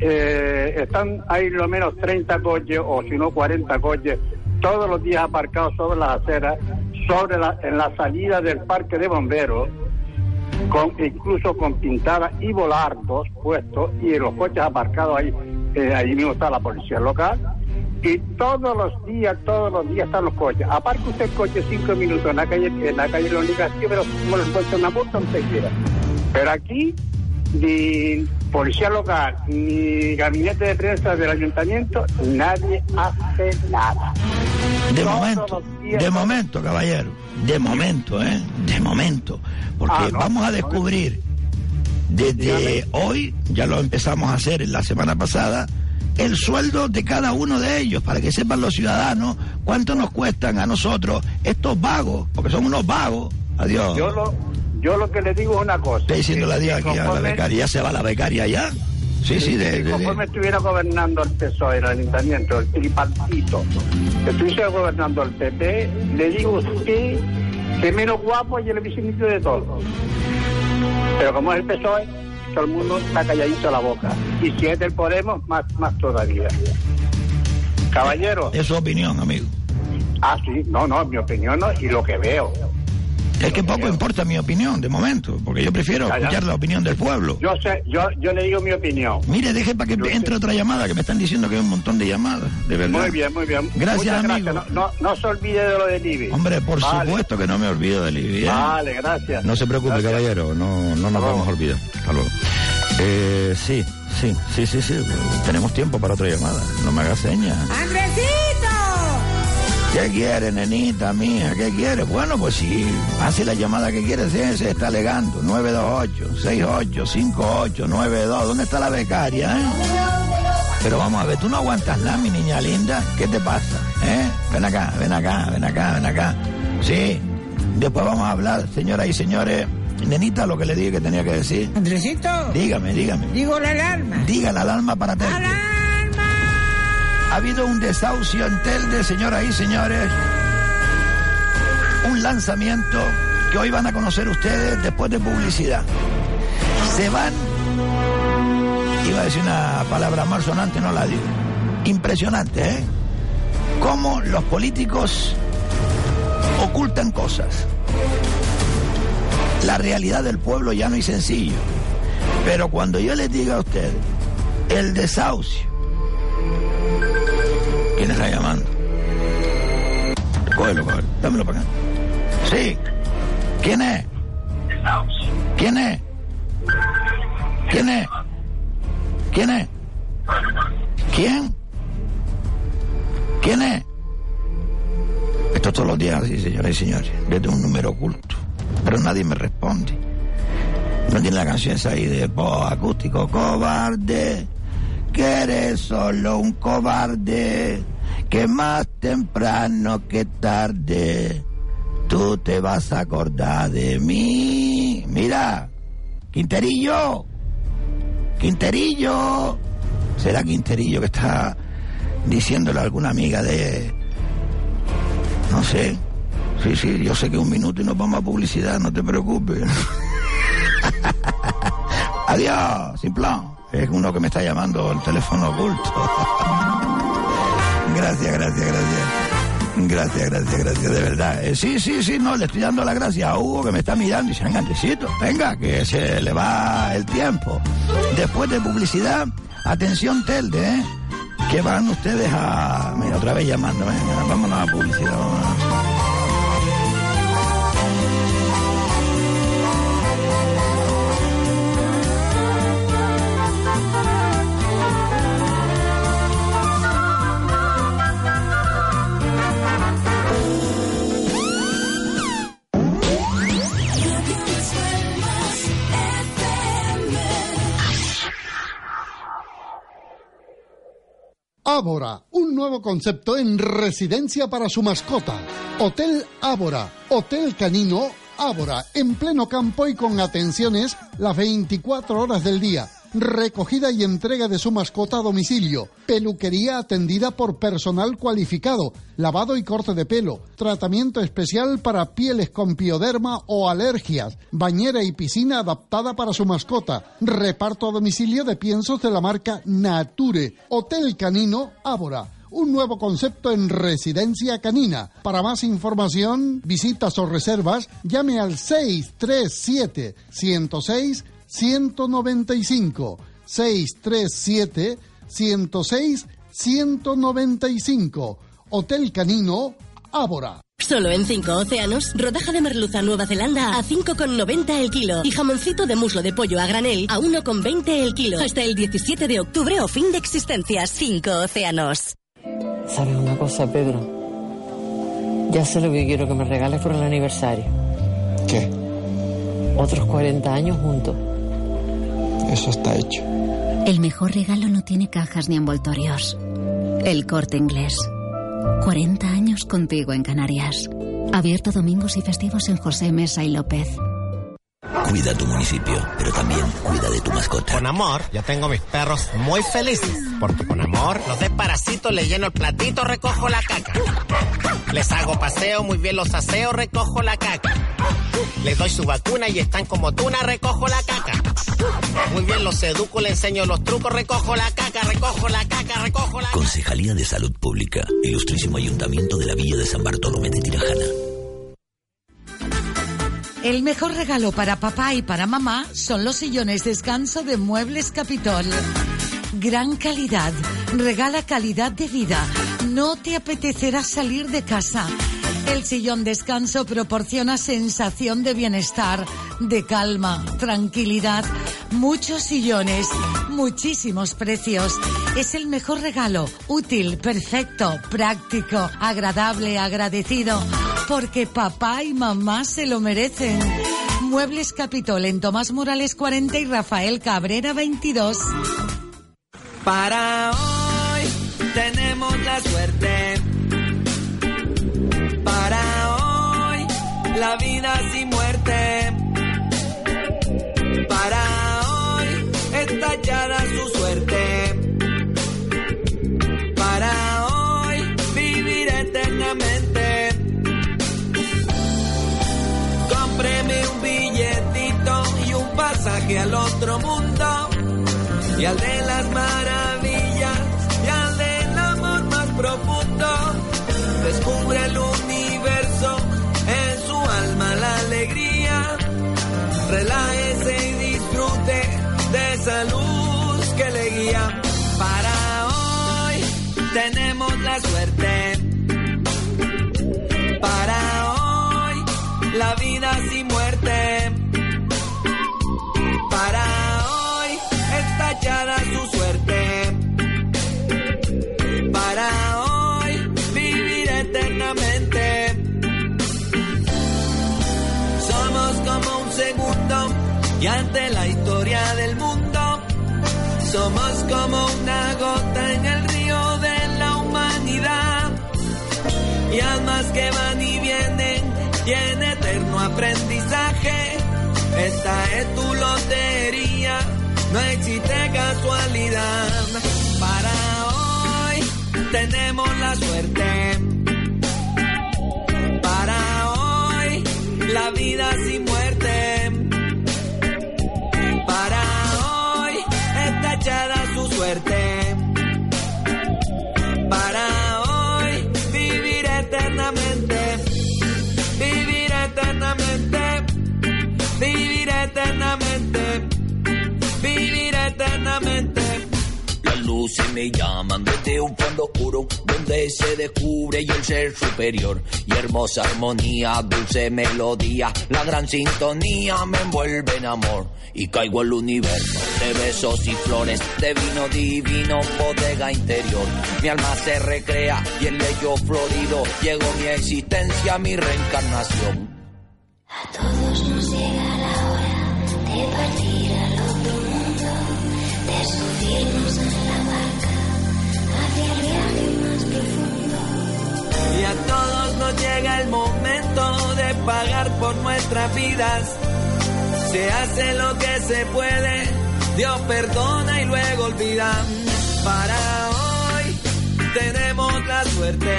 eh, están ahí lo menos 30 coches o si no 40 coches todos los días aparcados sobre las aceras, sobre la, en la salida del parque de bomberos, con incluso con pintadas y volardos puestos y los coches aparcados ahí, eh, ahí mismo está la policía local. Y todos los días, todos los días están los coches. Aparca usted el coche cinco minutos en la calle, en la calle Leónidas Castillo, pero como les puesto una multa donde quiera. Pero aquí, ni policía local, ni gabinete de prensa del ayuntamiento, nadie hace nada. De Todos momento, días- de momento, caballero, de momento, ¿eh? De momento. Porque Ah, no, vamos a descubrir desde hoy, ya lo empezamos a hacer en la semana pasada, el sueldo de cada uno de ellos, para que sepan los ciudadanos cuánto nos cuestan a nosotros estos vagos, porque son unos vagos. Adiós. Yo lo, yo lo que le digo es una cosa. Estoy diciendo la aquí a la becaria, ¿ya se va la becaria ya? Sí, sí, de, de- Conforme estuviera gobernando el PSOE, el ayuntamiento, el tripartito, que estuviese gobernando el PP, le digo a usted que menos guapo y el vicinito de todo. Pero como es el PSOE, todo el mundo está calladito la boca. Y si es del Podemos, más, más todavía. Caballero. Es su opinión, amigo. Ah, sí, no, no, mi opinión no, y lo que veo. Es que poco importa mi opinión de momento, porque yo prefiero escuchar la opinión del pueblo. Yo sé, yo, yo le digo mi opinión. Mire, deje para que entre otra llamada, que me están diciendo que hay un montón de llamadas, de verdad. Muy bien, muy bien. Gracias, Muchas amigo. gracias. No, no, no se olvide de lo del IBI. Hombre, por Vale. supuesto que no me olvido del IBI. ¿eh? Vale, gracias. No se preocupe, Gracias. caballero, no, no nos vamos a olvidar. Hasta luego. Eh, sí, sí, sí, sí, sí. Tenemos tiempo para otra llamada. No me hagas señas. ¡Andresito! ¿Qué quiere, nenita mía? ¿Qué quiere? Bueno, pues sí, hace la llamada que quiere, sí, se está alegando. 928-6858-92. ¿Dónde está la becaria, eh? Pero vamos a ver, tú no aguantas nada, mi niña linda. ¿Qué te pasa? ¿Eh? Ven acá, ven acá, ven acá, ven acá. Sí. Después vamos a hablar, señoras y señores. Nenita, lo que le dije que tenía que decir. Andresito. Dígame, dígame. Digo la alarma. Diga la alarma para Telde. Ha habido un desahucio en Telde, señoras y señores. Un lanzamiento que hoy van a conocer ustedes después de publicidad. Se van, iba a decir una palabra más sonante, no la digo. Impresionante, ¿eh? Cómo los políticos ocultan cosas. La realidad del pueblo ya no es sencillo. Pero cuando yo les diga a ustedes el desahucio, ¿quién está llamando? Cógelo, cógelo, dámelo para acá. Sí. ¿Quién es? ¿Quién es? ¿Quién es? ¿Quién es? ¿Quién? ¿Quién es? Esto todos los días así, señoras y señores, desde un número oculto. Pero nadie me responde. No tiene la canción esa ahí de voz acústico, cobarde, que eres solo un cobarde, que más temprano que tarde tú te vas a acordar de mí. Mira, Quinterillo, Quinterillo, será Quinterillo que está diciéndole a alguna amiga de, no sé, sí, sí, yo sé que un minuto y nos vamos a publicidad, no te preocupes. Adiós, sin plan. Es uno que me está llamando el teléfono oculto. gracias, gracias, gracias. Gracias, gracias, gracias, de verdad. Eh, sí, sí, sí, no, le estoy dando la gracia a Hugo que me está mirando y dice, venga, Andresito, venga, que se le va el tiempo. Después de publicidad, atención Telde, ¿eh? Que van ustedes a... Mira, otra vez llamando, venga, vámonos a publicidad. Ábora, un nuevo concepto en residencia para su mascota. Hotel Ábora, Hotel Canino Ábora, en pleno campo y con atenciones las 24 horas del día. Recogida y entrega de su mascota a domicilio. Peluquería atendida por personal cualificado. Lavado y corte de pelo. Tratamiento especial para pieles con pioderma o alergias. Bañera y piscina adaptada para su mascota. Reparto a domicilio de piensos de la marca Nature. Hotel Canino Ábora un nuevo concepto en residencia canina. Para más información, visitas o reservas, llame al 637 106 195 637 106 195 Hotel Canino Ábora. Solo en cinco océanos, rodaja de merluza Nueva Zelanda a 5,90 el kilo y jamoncito de muslo de pollo a granel a 1,20 el kilo. Hasta el 17 de octubre o fin de existencias. Cinco océanos. ¿Sabes una cosa, Pedro? Ya sé lo que quiero que me regales por el aniversario. ¿Qué? Otros 40 años juntos. Eso está hecho. El mejor regalo no tiene cajas ni envoltorios. El corte inglés. 40 años contigo en Canarias. Abierto domingos y festivos en José Mesa y López. Cuida tu municipio, pero también cuida de tu mascota. Con amor, yo tengo mis perros muy felices. Porque con amor, los de parasitos le lleno el platito, recojo la caca. Les hago paseo, muy bien los aseo, recojo la caca. Les doy su vacuna y están como tuna, recojo la caca. Muy bien los educo, le enseño los trucos, recojo la caca, recojo la caca, recojo la Concejalía de Salud Pública, Ilustrísimo Ayuntamiento de la Villa de San Bartolomé de Tirajana. El mejor regalo para papá y para mamá son los sillones descanso de Muebles Capitol. Gran calidad, regala calidad de vida. No te apetecerá salir de casa. El sillón descanso proporciona sensación de bienestar, de calma, tranquilidad. Muchos sillones, muchísimos precios. Es el mejor regalo, útil, perfecto, práctico, agradable, agradecido, porque papá y mamá se lo merecen. Muebles Capitol en Tomás Morales 40 y Rafael Cabrera 22. Para hoy tenemos la suerte. La vida sin muerte. Para hoy está echada su suerte. Para hoy vivir eternamente. Cómpreme un billetito y un pasaje al otro mundo y al de las maravillas la vida sin muerte. Para hoy está echada su suerte. Para hoy vivir eternamente. Somos como un segundo y ante la historia del mundo. Somos como una gota en el río de la humanidad. Y almas que van aprendizaje. Esta es tu lotería, no existe casualidad. Para hoy tenemos la suerte. Para hoy la vida sin muerte. Luces me llaman desde un fondo oscuro donde se descubre y el ser superior y hermosa armonía, dulce melodía, la gran sintonía me envuelve en amor y caigo al universo de besos y flores, de vino divino, bodega interior. Mi alma se recrea y el leyo florido llegó mi existencia, mi reencarnación. A todos nos llega la hora de partir Y a todos nos llega el momento de pagar por nuestras vidas. Se hace lo que se puede, Dios perdona y luego olvida. Para hoy tenemos la suerte.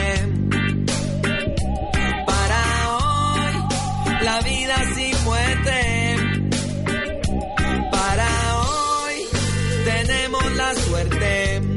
Para hoy la vida sin muerte. La suerte.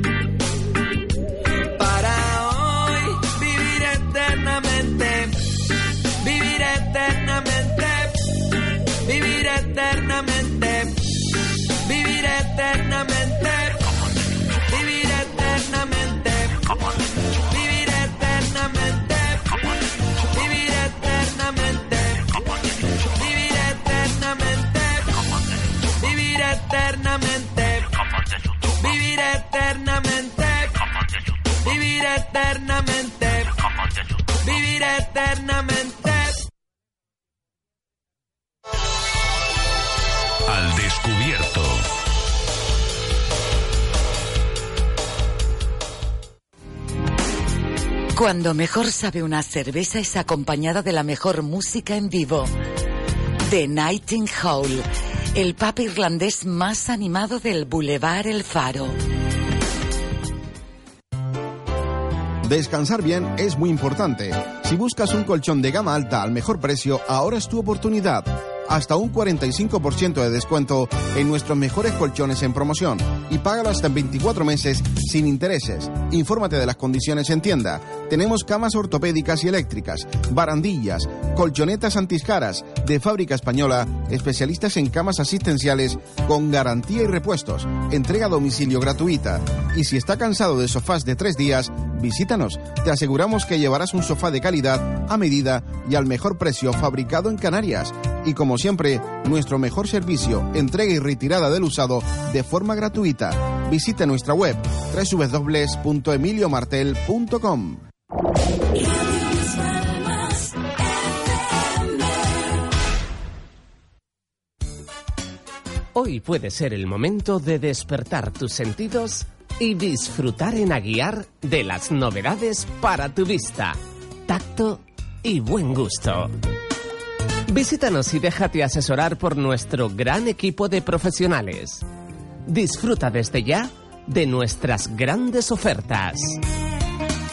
Eternamente. Al descubierto. Cuando mejor sabe una cerveza es acompañada de la mejor música en vivo. The Nightingale, el pub irlandés más animado del Boulevard El Faro. Descansar bien es muy importante. Si buscas un colchón de gama alta al mejor precio, ahora es tu oportunidad. Hasta un 45% de descuento en nuestros mejores colchones en promoción y págalo hasta en 24 meses sin intereses. Infórmate de las condiciones en tienda. Tenemos camas ortopédicas y eléctricas, barandillas, colchonetas antiscaras de fábrica española, especialistas en camas asistenciales con garantía y repuestos, entrega a domicilio gratuita. Y si está cansado de sofás de tres días, visítanos. Te aseguramos que llevarás un sofá de calidad, a medida y al mejor precio fabricado en Canarias. Y como siempre, nuestro mejor servicio, entrega y retirada del usado de forma gratuita. Visite nuestra web www.emiliomartel.com. Hoy puede ser el momento de despertar tus sentidos y disfrutar en Aguiar de las novedades para tu vista, tacto y buen gusto. Visítanos y déjate asesorar por nuestro gran equipo de profesionales. Disfruta desde ya de nuestras grandes ofertas.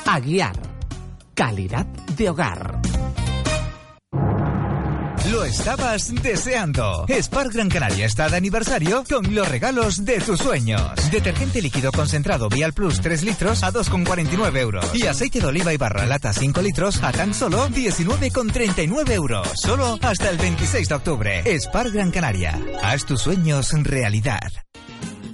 Aguiar. Calidad de hogar. Lo estabas deseando. Spar Gran Canaria está de aniversario con los regalos de tus sueños. Detergente líquido concentrado Vial Plus 3 litros a 2,49 euros. Y aceite de oliva y barra lata 5 litros a tan solo 19,39 euros. Solo hasta el 26 de octubre. Spar Gran Canaria. Haz tus sueños realidad.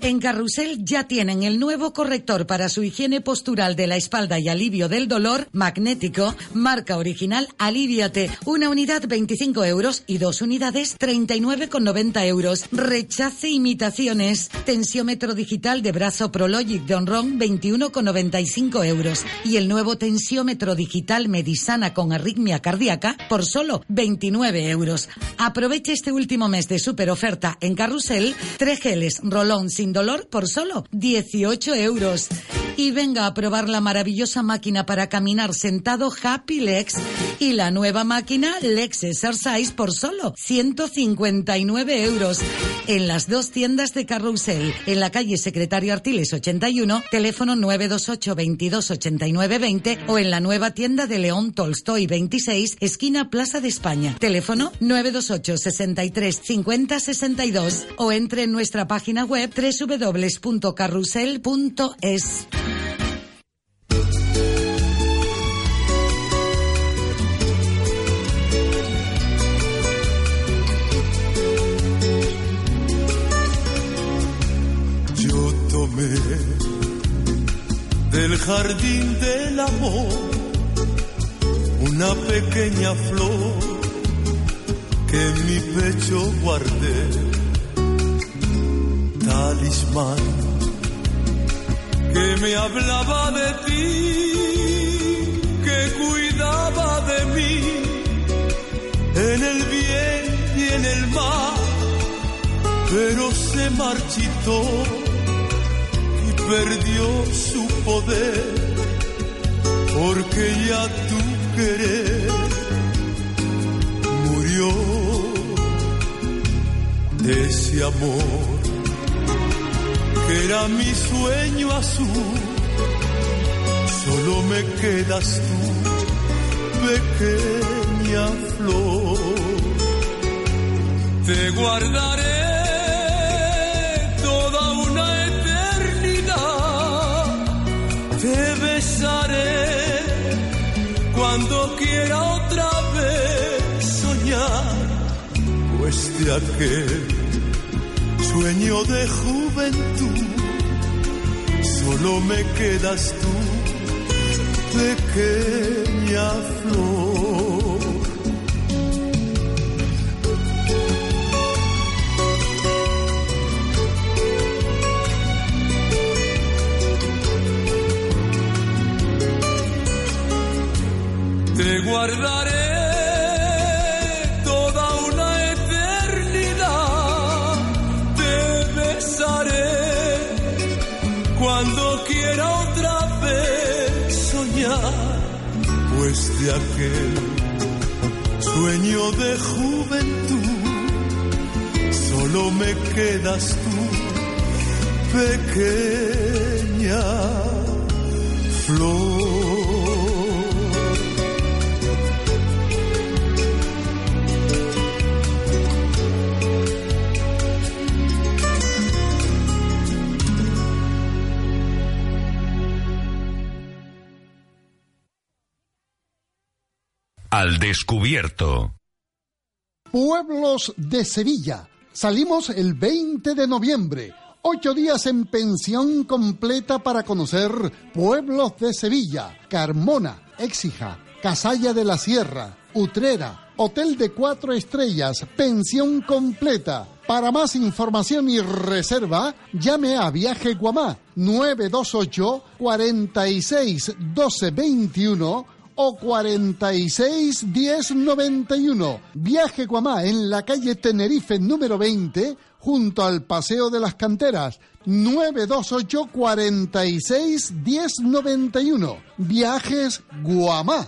En Carrusel ya tienen el nuevo corrector para su higiene postural de la espalda y alivio del dolor magnético, marca original Aliviate. Una unidad 25 euros y dos unidades 39,90 euros. Rechace imitaciones. Tensiómetro digital de brazo Prologic de Onron 21,95 euros. Y el nuevo tensiómetro digital Medisana con arritmia cardíaca por solo 29 euros. Aproveche este último mes de super oferta en Carrusel. Tres geles Rolón sin dolor por solo 18 euros. Y venga a probar la maravillosa máquina para caminar sentado Happy Legs y la nueva máquina Lex Exercise por solo 159 euros. En las dos tiendas de Carrusel, en la calle Secretario Artiles 81, teléfono 928 22 89 20 o en la nueva tienda de León Tolstoy 26, esquina Plaza de España. Teléfono 928 63 50 62 o entre en nuestra página web www.carrusel.es. jardín del amor, una pequeña flor que en mi pecho guardé, talismán que me hablaba de ti, que cuidaba de mí, en el bien y en el mal, pero se marchitó perdió su poder, porque ya tu querer murió de ese amor que era mi sueño azul. Solo me quedas tú, pequeña flor. Te guardaré cuando quiera otra vez soñar, pues de aquel sueño de juventud solo me quedas tú, pequeña flor. Guardaré toda una eternidad, te besaré cuando quiera otra vez soñar, pues de aquel sueño de juventud solo me quedas tú, pequeña flor. Al descubierto. Pueblos de Sevilla. Salimos el 20 de noviembre. Ocho días en pensión completa para conocer pueblos de Sevilla. Carmona, Éxija, Casalla de la Sierra, Utrera, Hotel de cuatro estrellas, pensión completa. Para más información y reserva, llame a Viaje Guamá 928 46 12 21 o 46 10 91. Viaje Guamá en la calle Tenerife número 20 junto al Paseo de las Canteras 928 46 10 91. Viajes Guamá.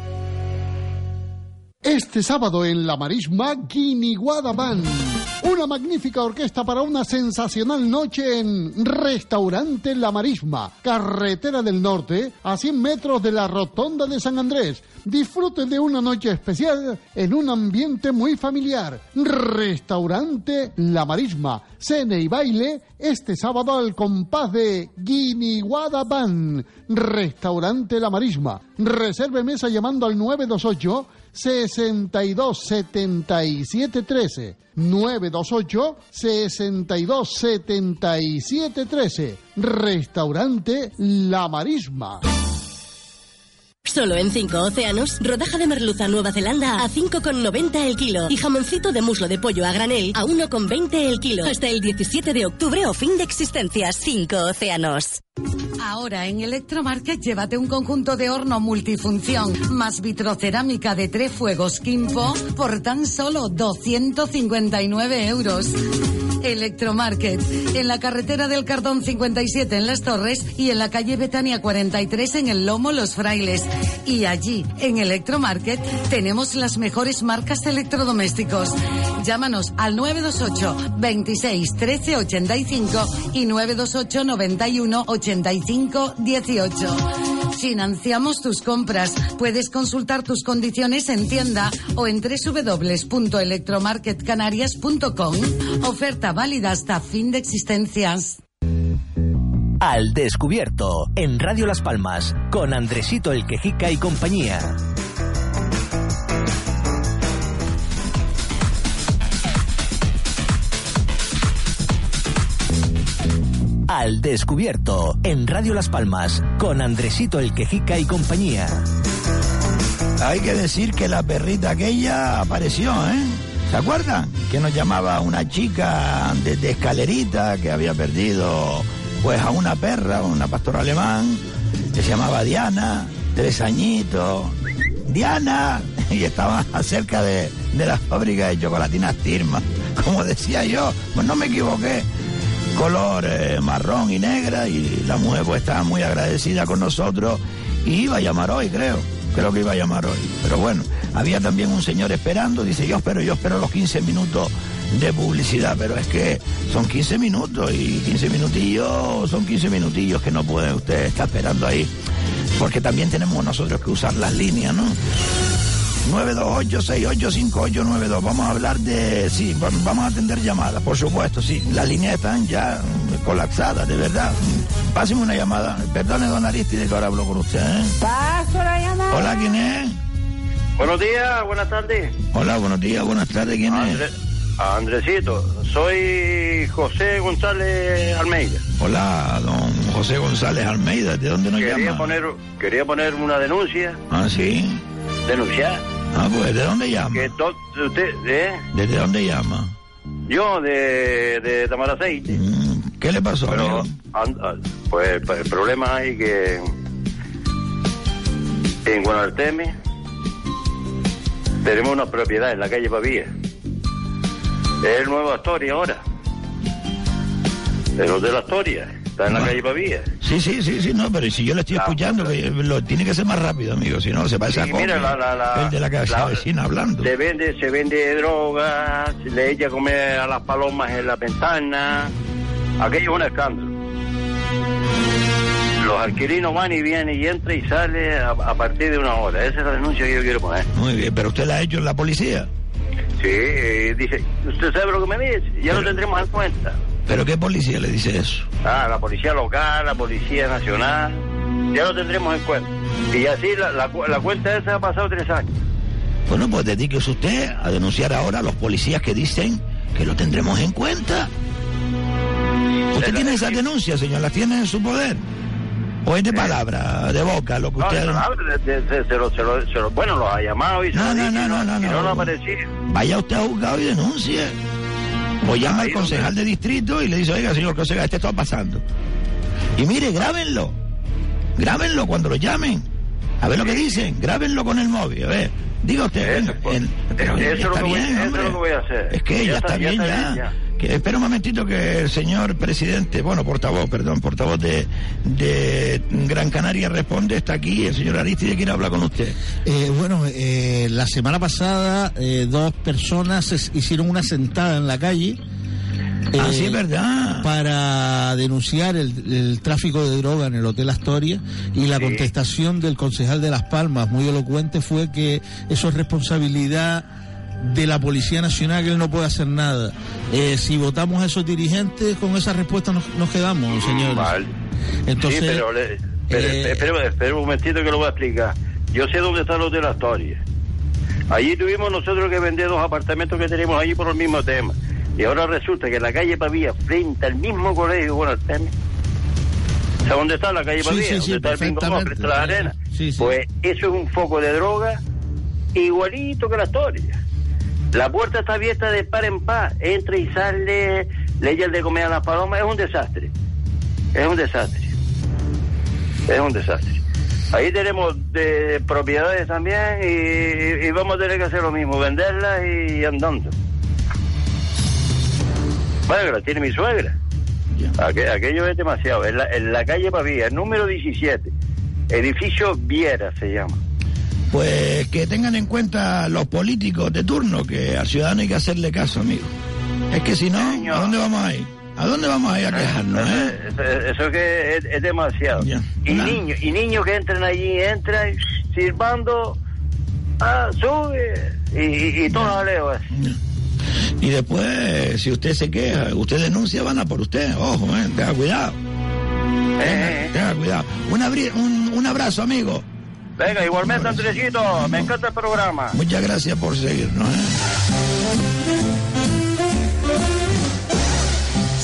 Este sábado en La Marisma, Guiniguada Band. Una magnífica orquesta para una sensacional noche en Restaurante La Marisma, Carretera del Norte, a 100 metros de la Rotonda de San Andrés. Disfruten de una noche especial en un ambiente muy familiar. Restaurante La Marisma, cene y baile este sábado al compás de Guiniguada Band. Restaurante La Marisma. Reserve mesa llamando al 928 62 77 13 928 62 77 13 Restaurante La Marisma. Solo en 5 océanos, rodaja de merluza Nueva Zelanda a 5,90 el kilo y jamoncito de muslo de pollo a granel a 1,20 el kilo. Hasta el 17 de octubre o fin de existencias. 5 océanos. Ahora en Electromarket llévate un conjunto de horno multifunción más vitrocerámica de tres fuegos Kimpo por tan solo 259 euros. Electromarket. En la carretera del Cardón 57 en Las Torres y en la calle Betania 43 en el Lomo Los Frailes. Y allí, en Electromarket, tenemos las mejores marcas electrodomésticos. Llámanos al 928 26 13 85 y 928 91 85 18. Financiamos tus compras. Puedes consultar tus condiciones en tienda o en www.electromarketcanarias.com. Oferta válida hasta fin de existencias. Al descubierto, en Radio Las Palmas, con Andresito el Quejica y compañía. Al descubierto, en Radio Las Palmas, con Andresito el Quejica y compañía. Hay que decir que la perrita aquella apareció, ¿eh? ¿Se acuerdan? Que nos llamaba una chica desde escalerita que había perdido pues a una perra, una pastora alemán, que se llamaba Diana, tres añitos. Diana, y estaba cerca de, de la fábrica de chocolatinas Tirma. Como decía yo, pues no me equivoqué. Color eh, marrón y negra, y la mujer pues estaba muy agradecida con nosotros y iba a llamar hoy, creo. Creo que iba a llamar hoy. Pero bueno, había también un señor esperando, dice, yo espero, yo espero los 15 minutos de publicidad, pero es que son 15 minutos y 15 minutillos son 15 minutillos que no puede usted estar esperando ahí, porque también tenemos nosotros que usar las líneas, ¿no? 928-685892. Vamos a hablar de. Sí, vamos a atender llamadas, por supuesto, sí. Las líneas están ya colapsadas, de verdad. Páseme una llamada. Perdone, don Aristide, que ahora hablo con usted, ¿eh? Paso la llamada. Hola, ¿quién es? Buenos días, buenas tardes. Hola, buenos días, buenas tardes, ¿quién Andre- es? Andresito, soy José González Almeida. Hola, don José González Almeida, ¿de dónde nos Quería llama? poner, quería poner una denuncia, Ah, sí. denunciar. Ah, pues, ¿de dónde llama? Que to- usted, ¿eh? ¿Desde dónde llama? Yo de, de Tamaraceite. ¿Qué le pasó, Pero, ah, pues el problema hay que en Guanarteme tenemos una propiedad en la calle Pavía. Es el nuevo Astoria ahora. El Hotel Astoria. Está en la Ah. calle Pavía. Sí, sí, sí, sí, no, pero si yo le estoy escuchando, que lo, tiene que ser más rápido, amigo, si no se parece a Y mira, la, la, la, el de la casa vecina hablando. Se vende, se vende droga, se le echa a comer a las palomas en la ventana. Aquello es un escándalo. Los alquilinos van y vienen y entra y sale a, a partir de una hora. Esa es la denuncia que yo quiero poner. Muy bien, pero usted la ha hecho en la policía. Sí, eh, dice, ¿usted sabe lo que me dice? Ya lo tendremos en cuenta. ¿Pero qué policía le dice eso? Ah, la policía local, la policía nacional, ya lo tendremos en cuenta. Y así la, la cuenta esa ha pasado tres años. Bueno, pues dedíquese usted a denunciar ahora a los policías que dicen que lo tendremos en cuenta. ¿Usted tiene esas denuncias, señor? ¿Las tiene en su poder? ¿O es de palabra, de boca, lo que No, usted... lo lo- lo- lo- bueno, los ha llamado y se No, lo no, no, no, no, no. no. Vaya usted a juzgado y denuncie. O llama al concejal de distrito y le dice, oiga, señor concejal, este está pasando. Y mire, grábenlo. Grábenlo cuando lo llamen. A ver lo que dicen. Grábenlo con el móvil. A ver. Diga usted. Eso es lo lo que voy a hacer. Es que ya, está, bien, ya. Que, espera un momentito que el señor presidente, bueno, portavoz, perdón, portavoz de, de Gran Canaria responde, está aquí, el señor Aristide quiere hablar con usted. Eh, bueno, eh, la semana pasada eh, dos personas hicieron una sentada en la calle. Ah, eh, es verdad. Para denunciar el, el tráfico de droga en el Hotel Astoria y la contestación del concejal de Las Palmas, muy elocuente, fue que eso es responsabilidad de la Policía Nacional, que él no puede hacer nada. Eh, si votamos a esos dirigentes, con esa respuesta nos, nos quedamos, señores. Vale. Entonces, sí, pero, le- pero eh, un momentito que lo voy a explicar. Yo sé dónde está el Hotel Astoria. Allí tuvimos nosotros que vender dos apartamentos que tenemos allí por el mismo tema. Y ahora resulta que en la calle Pavía, frente al mismo colegio Guanarteme, ¿sabes dónde está la calle Sí, Pavía? sí, sí, ¿Dónde está el bingo frente a la arena? Sí, sí. Pues eso es un foco de droga igualito que la Astoria. La puerta está abierta de par en par, entra y sale, le echa el de comer a las palomas, es un desastre. Es un desastre. Es un desastre. Ahí tenemos de propiedades también y, y vamos a tener que hacer lo mismo, venderlas y andando. Bueno, que la tiene mi suegra. Aqu- aquello es demasiado. En la, en la calle Pavía, el número 17. Edificio Viera se llama. Pues que tengan en cuenta los políticos de turno que al ciudadano hay que hacerle caso, amigo. Es que si no, ¿a dónde vamos a ir? ¿A dónde vamos a ir a quejarnos, eh? Eso, eso que es, es demasiado. Y niños, y niños que entran allí, entran silbando, ah, sube, y, y, y todo jaleo así. Y después, si usted se queja, usted denuncia, van a por usted. Ojo, eh, tenga cuidado. Tenga, tenga cuidado. Un, abri- un, un abrazo, amigo. Venga, igualmente, Andresito, me encanta el programa. Muchas gracias por seguirnos. ¿eh?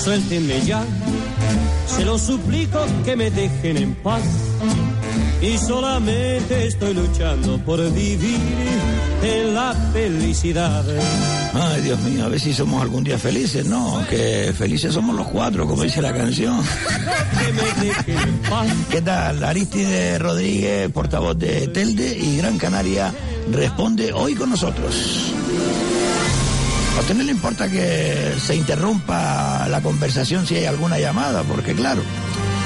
Suéltenme ya, se lo suplico que me dejen en paz. Y solamente estoy luchando por vivir en la felicidad. Ay, Dios mío, a ver si somos algún día felices, ¿no? Que felices somos los cuatro, como dice la canción. ¿Qué tal? Aristide Rodríguez, portavoz de Telde y Gran Canaria, responde hoy con nosotros. A usted no le importa que se interrumpa la conversación si hay alguna llamada, porque claro,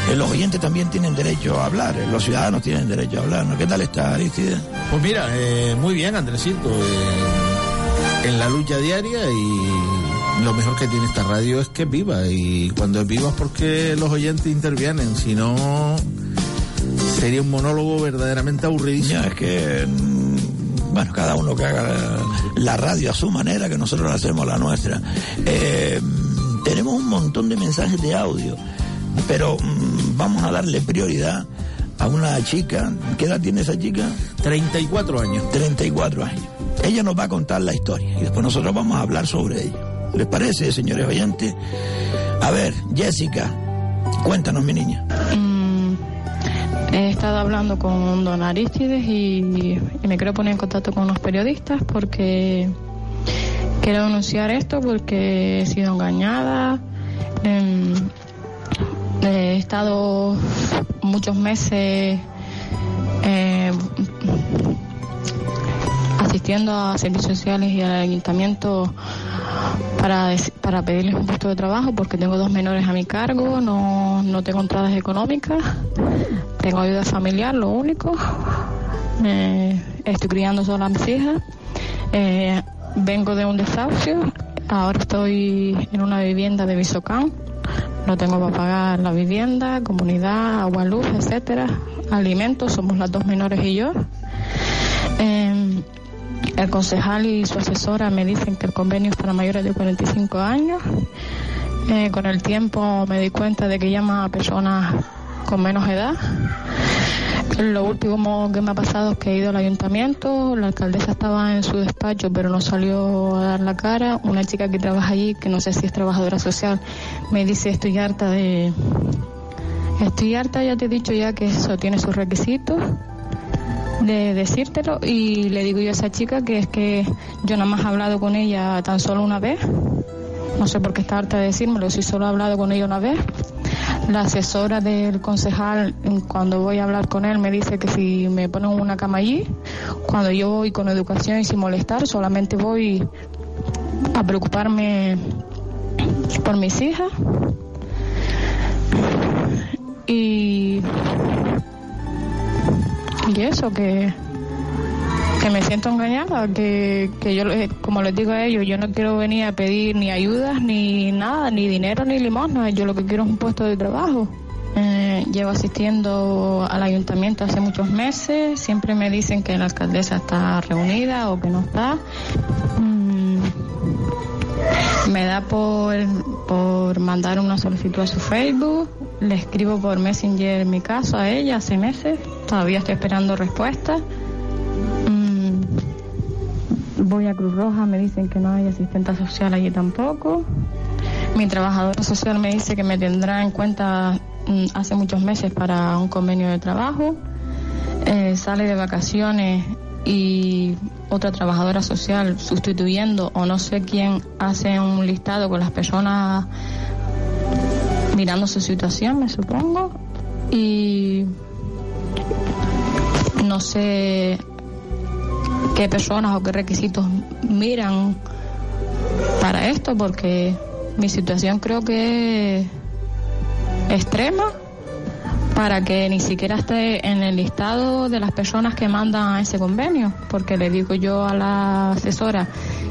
eh, los oyentes también tienen derecho a hablar, eh, los ciudadanos tienen derecho a hablar, ¿no? ¿Qué tal está Aristide? Pues mira, eh, muy bien, Andresito. en la lucha diaria y lo mejor que tiene esta radio es que es viva. Y cuando es viva es porque los oyentes intervienen. Si no, sería un monólogo verdaderamente aburridísimo. Ya, es que, mm, bueno, cada uno que haga la, la radio a su manera, que nosotros la hacemos la nuestra. Eh, tenemos un montón de mensajes de audio, pero mm, vamos a darle prioridad a una chica. ¿Qué edad tiene esa chica? 34 años. 34 años. Ella nos va a contar la historia y después nosotros vamos a hablar sobre ella. ¿Les parece, señores oyentes? A ver, Jessica, cuéntanos, mi niña. Mm, he estado hablando con don Aristides y, y me quiero poner en contacto con unos periodistas porque quiero denunciar esto porque he sido engañada. Em, he estado muchos meses eh, asistiendo a servicios sociales y al ayuntamiento para, para pedirles un puesto de trabajo porque tengo dos menores a mi cargo, no, no tengo entradas económicas, tengo ayuda familiar, lo único. Eh, estoy criando sola a mis hijas. Eh, vengo de un desahucio, ahora estoy en una vivienda de Visocán. No tengo para pagar la vivienda, comunidad, agua, luz, etcétera, alimentos, somos las dos menores y yo. Eh, el concejal y su asesora me dicen que el convenio es para mayores de 45 años. Eh, con el tiempo me di cuenta de que llama a personas con menos edad. Lo último que me ha pasado es que he ido al ayuntamiento, la alcaldesa estaba en su despacho pero no salió a dar la cara. Una chica que trabaja allí, que no sé si es trabajadora social, me dice estoy harta de... Estoy harta, ya te he dicho ya que eso tiene sus requisitos de decírtelo y le digo yo a esa chica que es que yo nada más he hablado con ella tan solo una vez. No sé por qué está harta de decírmelo, si solo he hablado con ella una vez. La asesora del concejal, cuando voy a hablar con él, me dice que si me ponen una cama allí, cuando yo voy con educación y sin molestar, solamente voy a preocuparme por mis hijas. Y, y eso, que, que me siento engañada, que, que yo, eh, como les digo a ellos, yo no quiero venir a pedir ni ayudas, ni nada, ni dinero, ni limosna, yo lo que quiero es un puesto de trabajo. Eh, llevo asistiendo al ayuntamiento hace muchos meses, siempre me dicen que la alcaldesa está reunida o que no está. Mm, me da por, por mandar una solicitud a su Facebook, le escribo por Messenger mi caso a ella hace meses, todavía estoy esperando respuesta. Voy a Cruz Roja, me dicen que no hay asistente social allí tampoco. Mi trabajadora social me dice que me tendrá en cuenta mm, hace muchos meses para un convenio de trabajo. Eh, sale de vacaciones y otra trabajadora social sustituyendo o no sé quién hace un listado con las personas mirando su situación, me supongo. Y no sé qué personas o qué requisitos miran para esto porque Mi situación creo que es extrema para que ni siquiera esté en el listado de las personas que mandan a ese convenio, porque le digo yo a la asesora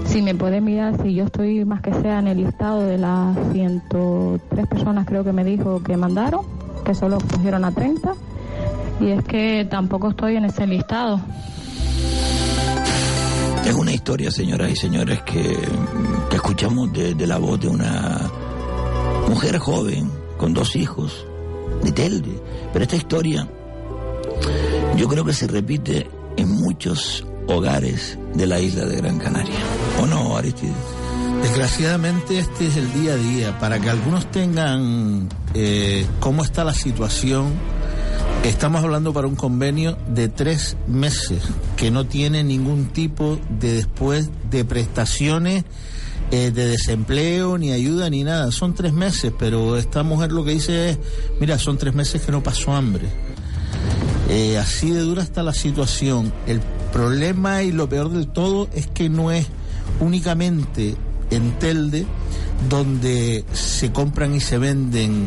si me puede mirar si yo estoy más que sea en el listado de las 103 personas creo que me dijo que mandaron, que solo cogieron a 30, y es que tampoco estoy en ese listado. Es una historia, señoras y señores, que, escuchamos de, de la voz de una mujer joven con dos hijos, de Telde. Pero esta historia yo creo que se repite en muchos hogares de la isla de Gran Canaria. ¿O no, Aristides? Desgraciadamente este es el día a día. Para que algunos tengan eh, cómo está la situación, estamos hablando para un convenio de tres meses que no tiene ningún tipo de después de prestaciones eh, de desempleo, ni ayuda, ni nada. Son tres meses, pero esta mujer lo que dice es, mira, son tres meses que no pasó hambre. Eh, así de dura está la situación. El problema y lo peor del todo es que no es únicamente en Telde donde se compran y se venden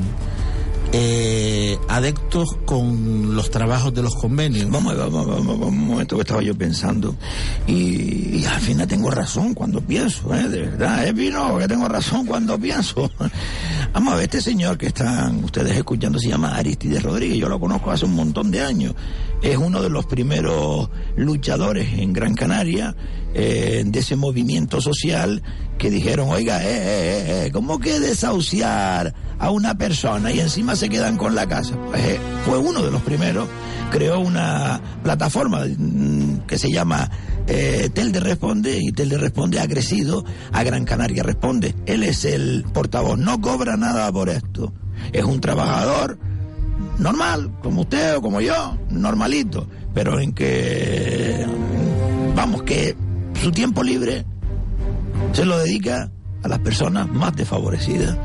eh, adeptos con los trabajos de los convenios. Vamos, vamos, vamos, vamos, un momento que estaba yo pensando. Y, al final tengo razón cuando pienso, ¿eh? De verdad, es vino que tengo razón cuando pienso. Vamos a ver, este señor que están ustedes escuchando se llama Aristides Rodríguez, yo lo conozco hace un montón de años. Es uno de los primeros luchadores en Gran Canaria eh, de ese movimiento social que dijeron, oiga, eh, eh, eh, ¿cómo que desahuciar a una persona y encima se quedan con la casa? Pues fue uno de los primeros, creó una plataforma mm, que se llama Telde Responde y Telde Responde ha crecido a Gran Canaria Responde. Él es el portavoz, no cobra nada por esto. Es un trabajador normal, como usted o como yo, normalito, pero en que, vamos, que su tiempo libre se lo dedica a las personas más desfavorecidas,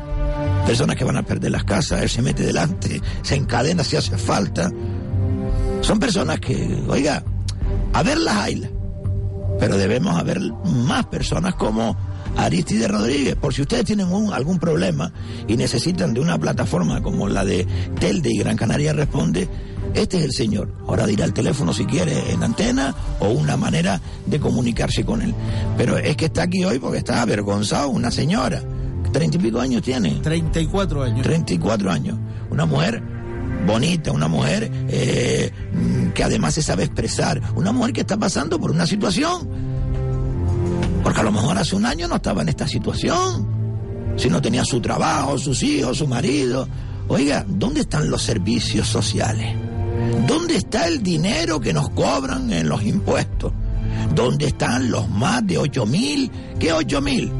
personas que van a perder las casas, él se mete delante, se encadena si hace falta. Son personas que, oiga, a verlas haylas, pero debemos haber más personas como Aristides Rodríguez, por si ustedes tienen algún problema y necesitan de una plataforma como la de Telde y Gran Canaria Responde, este es el señor. Ahora dirá el teléfono si quiere en antena o una manera de comunicarse con él. Pero es que está aquí hoy porque está avergonzado una señora. ¿Treinta y pico años tiene? 34 años. 34 años. Una mujer bonita, una mujer eh, mm, que además se sabe expresar, una mujer que está pasando por una situación. Porque a lo mejor hace un año no estaba en esta situación. Si no tenía su trabajo, sus hijos, su marido. Oiga, ¿dónde están los servicios sociales? ¿Dónde está el dinero que nos cobran en los impuestos? ¿Dónde están los más de 8 mil? ¿Qué 8 mil?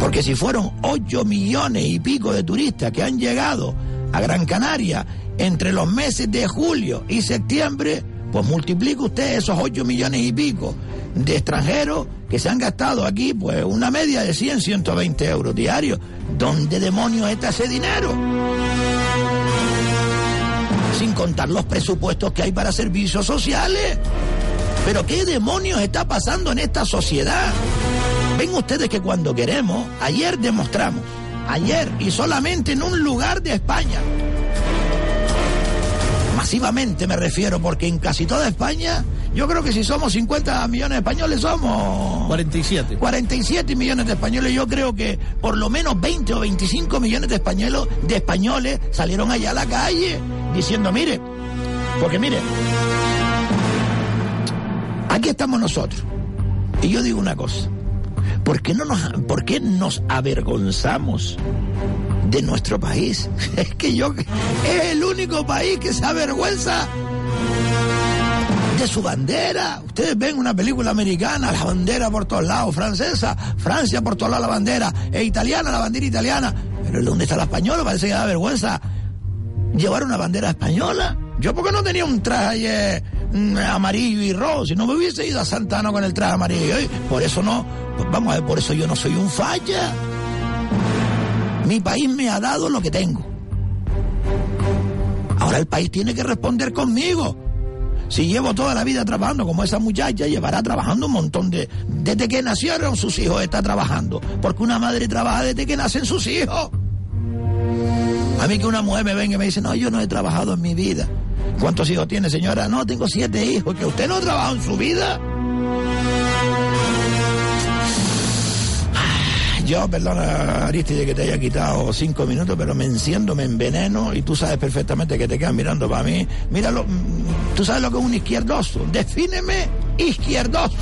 Porque si fueron 8 millones y pico de turistas que han llegado a Gran Canaria entre los meses de julio y septiembre, pues multiplica usted esos 8 millones y pico de extranjeros que se han gastado aquí, pues una media de 100, 120 euros diarios. ¿Dónde demonios está ese dinero? Sin contar los presupuestos que hay para servicios sociales. Pero ¿qué demonios está pasando en esta sociedad? Ven ustedes que cuando queremos, ayer demostramos, ayer y solamente en un lugar de España, masivamente me refiero, porque en casi toda España, yo creo que si somos 50 millones de españoles, somos 47. 47 millones de españoles. Yo creo que por lo menos 20 o 25 millones de españoles, de españoles salieron allá a la calle diciendo, mire, porque mire, aquí estamos nosotros. Y yo digo una cosa, ¿por qué, no nos, ¿por qué nos avergonzamos de nuestro país? Es que yo, es el único país que se avergüenza de su bandera. Ustedes ven una película americana, la bandera por todos lados, francesa, Francia por todos lados la bandera, e italiana, la bandera italiana. Pero ¿dónde está la española? Parece que da vergüenza llevar una bandera española. Yo porque no tenía un traje mm, amarillo y rojo, si no me hubiese ido a Santana con el traje amarillo. Por eso no, pues vamos a ver, por eso yo no soy un falla. Mi país me ha dado lo que tengo. Ahora el país tiene que responder conmigo. Si llevo toda la vida trabajando como esa muchacha, llevará trabajando un montón de... Desde que nacieron sus hijos está trabajando. Porque una madre trabaja desde que nacen sus hijos. A mí que una mujer me venga y me dice, no, yo no he trabajado en mi vida. ¿Cuántos hijos tiene, señora? No, tengo siete hijos. ¿Que usted no trabajado en su vida? Yo, perdona, Aristide, que te haya quitado cinco minutos, pero me enciendo, me enveneno y tú sabes perfectamente que te quedas mirando para mí. Míralo, mm, tú sabes lo que es un izquierdoso. Defíneme izquierdoso.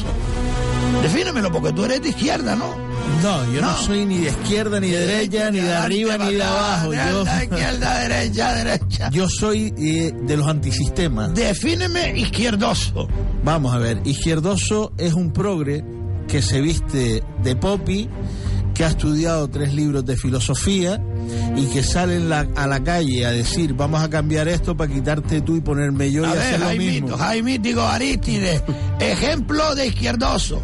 Defínemelo porque tú eres de izquierda, ¿no? No, yo no, soy ni de izquierda, ni de derecha, ni de arriba, ni de abajo. Yo, izquierda, derecha, derecha. yo soy eh, de los antisistemas. Defíneme izquierdoso. Vamos a ver, izquierdoso es un progre que se viste de popi, que ha estudiado tres libros de filosofía y que sale en la- a la calle a decir vamos a cambiar esto para quitarte tú y ponerme yo y A ver, hacer lo Jaimito, mismo. Jaimítico Aristide, ejemplo de izquierdoso.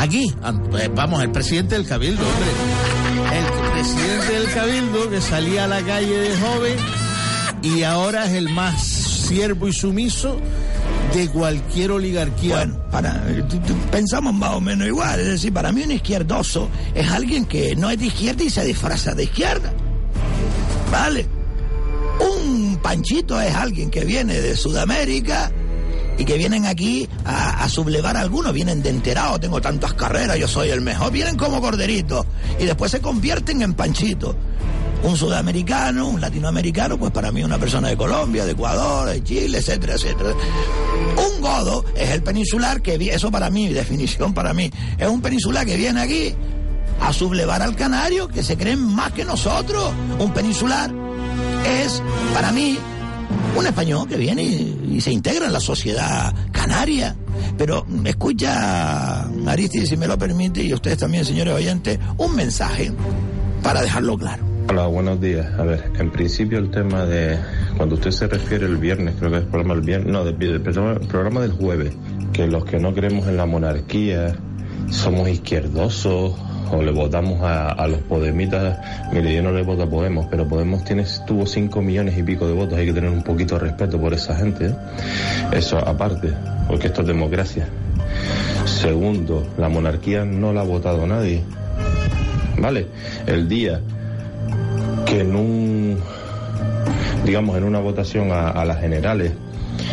Aquí, an- eh, vamos, el presidente del Cabildo, hombre. El presidente del Cabildo que salía a la calle de joven y ahora es el más siervo y sumiso de cualquier oligarquía. Bueno, pensamos más o menos igual. Es decir, para mí un izquierdoso es alguien que no es de izquierda y se disfraza de izquierda. ¿Vale? Un panchito es alguien que viene de Sudamérica y que vienen aquí a, sublevar a algunos. Vienen de enterado, tengo tantas carreras, yo soy el mejor. Vienen como corderitos y después se convierten en panchitos. Un sudamericano, un latinoamericano, pues para mí una persona de Colombia, de Ecuador, de Chile, etcétera, etcétera. Un godo es el peninsular que eso para mí, definición para mí, es un peninsular que viene aquí a sublevar al canario, que se creen más que nosotros. Un peninsular es, para mí, un español que viene y, se integra en la sociedad canaria. Pero mm, escucha, Aristide, si me lo permite, y ustedes también, señores oyentes, un mensaje para dejarlo claro. Hola, buenos días. A ver, en principio el tema de cuando usted se refiere el viernes, creo que es el programa del viernes, no, del, del programa, el programa del jueves, que los que no creemos en la monarquía somos izquierdosos o le votamos a, los podemitas. Mire, yo no le voto a Podemos, pero Podemos tiene, tuvo 5 millones y pico de votos, hay que tener un poquito de respeto por esa gente. ¿eh? Eso aparte, porque esto es democracia. Segundo, la monarquía no la ha votado nadie. ¿Vale? El día que en un, digamos, en una votación a las generales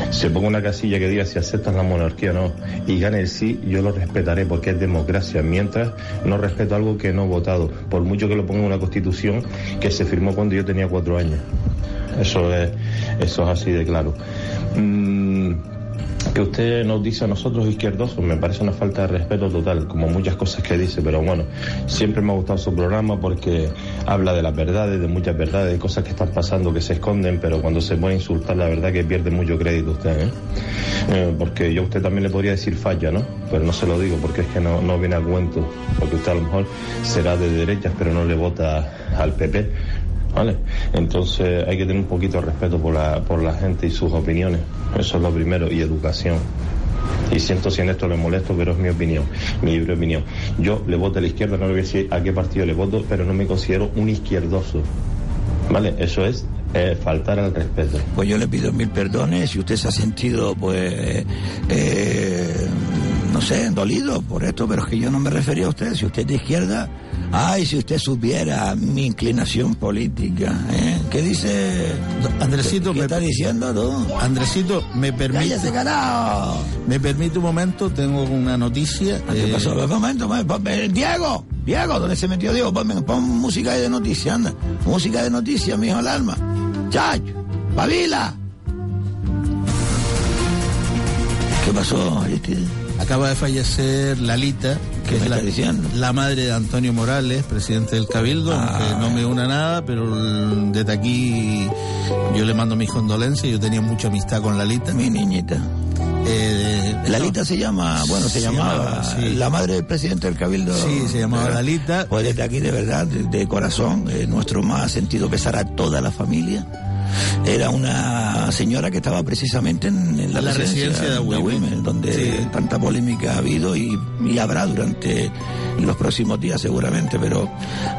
se ponga una casilla que diga si aceptan la monarquía o no y gane el sí, yo lo respetaré porque es democracia. Mientras no respeto algo que no he votado, por mucho que lo ponga en una constitución que se firmó cuando yo tenía cuatro años. Eso es, eso es así de claro. Mm, que usted nos dice a nosotros izquierdosos me parece una falta de respeto total, como muchas cosas que dice, pero bueno, siempre me ha gustado su programa porque habla de las verdades, de muchas verdades, de cosas que están pasando que se esconden, pero cuando se puede insultar la verdad que pierde mucho crédito usted, ¿eh? Eh, porque yo a usted también le podría decir falla, ¿no? Pero no se lo digo porque es que no, no viene a cuento, porque usted a lo mejor será de derechas pero no le vota al PP. ¿Vale? Entonces hay que tener un poquito de respeto por la, por la gente y sus opiniones. Eso es lo primero. Y educación. Y siento si en esto le molesto, pero es mi opinión, mi libre opinión. Yo le voto a la izquierda, no le voy a decir a qué partido le voto, pero no me considero un izquierdoso. ¿Vale? Eso es eh, faltar al respeto. Pues yo le pido mil perdones si usted se ha sentido, pues, eh, no sé, dolido por esto, pero es que yo no me refería a usted. Si usted es de izquierda, ay, si usted supiera mi inclinación política, ¿eh? ¿Qué dice? Andresito, ¿Qué, me está diciendo tú? Andresito, me permite. ¡Cállese, carajo! Me permite un momento, tengo una noticia. ¿Qué eh, pasó? Un momento, eh, Diego, Diego, ¿dónde se metió Diego? Pon, pon música de noticias, anda. Música de noticias, mijo, el alma. Chacho, pavila. ¿Qué pasó, Aristide? Acaba de fallecer Lalita, que es la, la madre de Antonio Morales, presidente del Cabildo, Ah. aunque no me una nada, pero desde aquí yo le mando mis condolencias, yo tenía mucha amistad con Lalita. Mi niñita. Eh, Lalita se llama, bueno, se, Se llamaba, llamaba, sí. la madre del presidente del Cabildo. Sí, se llamaba ¿verdad? Lalita. Pues desde aquí, de verdad, de, de corazón, eh, nuestro más sentido pesar a toda la familia. Era una señora que estaba precisamente en, en la, La residencia de Agüimes. donde Sí. tanta polémica ha habido y, y habrá durante los próximos días seguramente, pero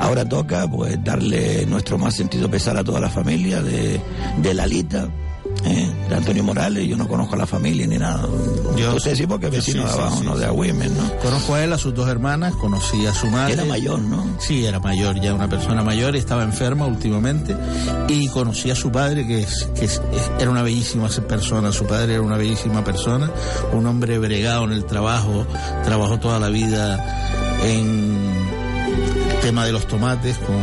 ahora toca pues darle nuestro más sentido pesar a toda la familia de, de Lalita ¿eh? de Antonio Morales, yo no conozco a la familia ni nada. Yo- Usted sí porque es vecino sí, de abajo, sí, ¿no? sí. De Agüimes, ¿no? Conozco a él, a sus dos hermanas, conocí a su madre. Era mayor, ¿no? Sí, era mayor, ya una persona mayor, estaba enferma últimamente. Y conocí a su padre, que, es, que es- era una bellísima persona. Su padre era una bellísima persona, un hombre bregado en el trabajo, trabajó toda la vida en el tema de los tomates con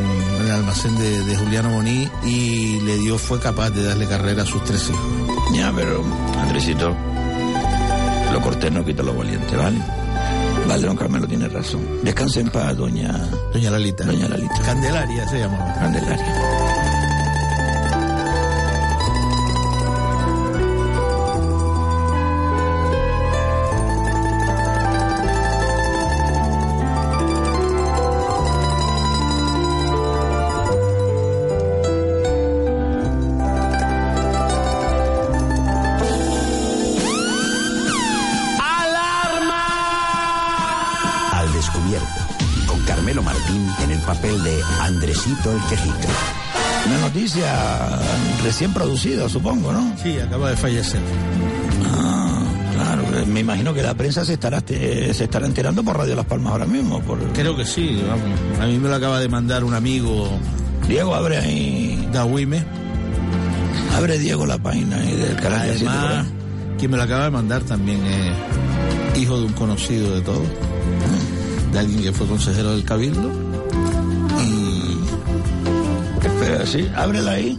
almacén de, de Juliano Boní y le dio, fue capaz de darle carrera a sus tres hijos. Ya, pero, Andresito, lo cortés no quita lo valiente, ¿vale? Vale, don Carmelo tiene razón. Descanse en paz, doña... Doña Lalita. Doña Lalita. Candelaria se llamaba. Candelaria. Andresito el Quejica. Una noticia recién producida, supongo, ¿no? Sí, acaba de fallecer. Ah, claro. Me imagino que la prensa se estará, se estará enterando por Radio Las Palmas ahora mismo. Por... Creo que sí, vamos. A mí me lo acaba de mandar un amigo. Diego, abre ahí. Dahuime. Abre Diego la página ahí del canal Además, quien me lo acaba de mandar también es hijo de un conocido de todos, de alguien que fue consejero del Cabildo. Espera, sí, ábrela ahí.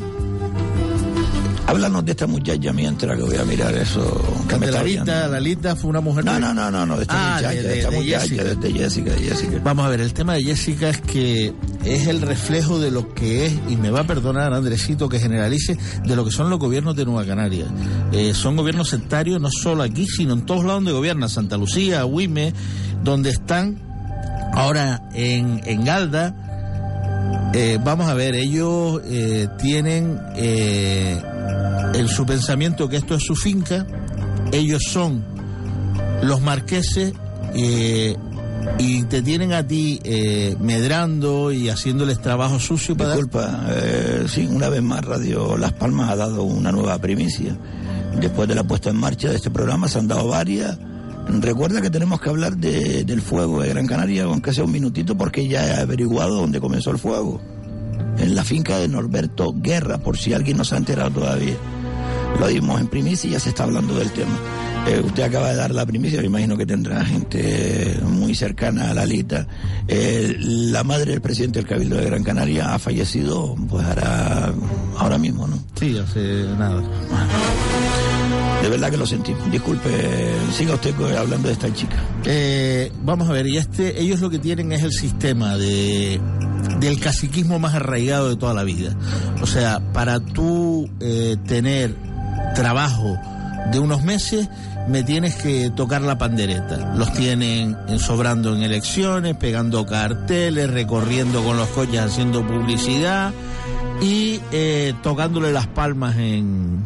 Háblanos de esta muchacha mientras que voy a mirar eso. está Lalita, fue una mujer. No, no, no, no, no, de esta Ah, muchacha, de- de, de- esta de muchacha, Jessica. de Jessica, de Jessica. Vamos a ver, el tema de Jessica es que es el reflejo de lo que es, y me va a perdonar Andresito que generalice, de lo que son los gobiernos de Nueva Canaria. Eh, son gobiernos sectarios no solo aquí, sino en todos lados donde gobierna, Santa Lucía, Huime, donde están ahora en, en Galda. Eh, vamos a ver, ellos eh, tienen eh, en su pensamiento que esto es su finca, ellos son los marqueses y te tienen a ti medrando y haciéndoles trabajo sucio para Disculpa, sí, una vez más Radio Las Palmas ha dado una nueva primicia. Después de la puesta en marcha de este programa se han dado varias. Recuerda que tenemos que hablar de- del fuego de Gran Canaria, aunque sea un minutito, porque ya he averiguado dónde comenzó el fuego. En la finca de Norberto Guerra, por si alguien no se ha enterado todavía. Lo dimos en primicia y ya se está hablando del tema. Eh, usted acaba de dar la primicia, me imagino que tendrá gente muy cercana a Lalita. Eh, la madre del presidente del Cabildo de Gran Canaria ha fallecido, pues ahora, ahora mismo, ¿no? Sí, hace nada. De verdad que lo sentí. Disculpe, siga usted hablando de esta chica. Eh, vamos a ver, y este, ellos lo que tienen es el sistema de del caciquismo más arraigado de toda la vida. O sea, para tú eh, tener trabajo de unos meses, me tienes que tocar la pandereta. Los tienen en- sobrando en elecciones, pegando carteles, recorriendo con los coches, haciendo publicidad y eh, tocándole las palmas en,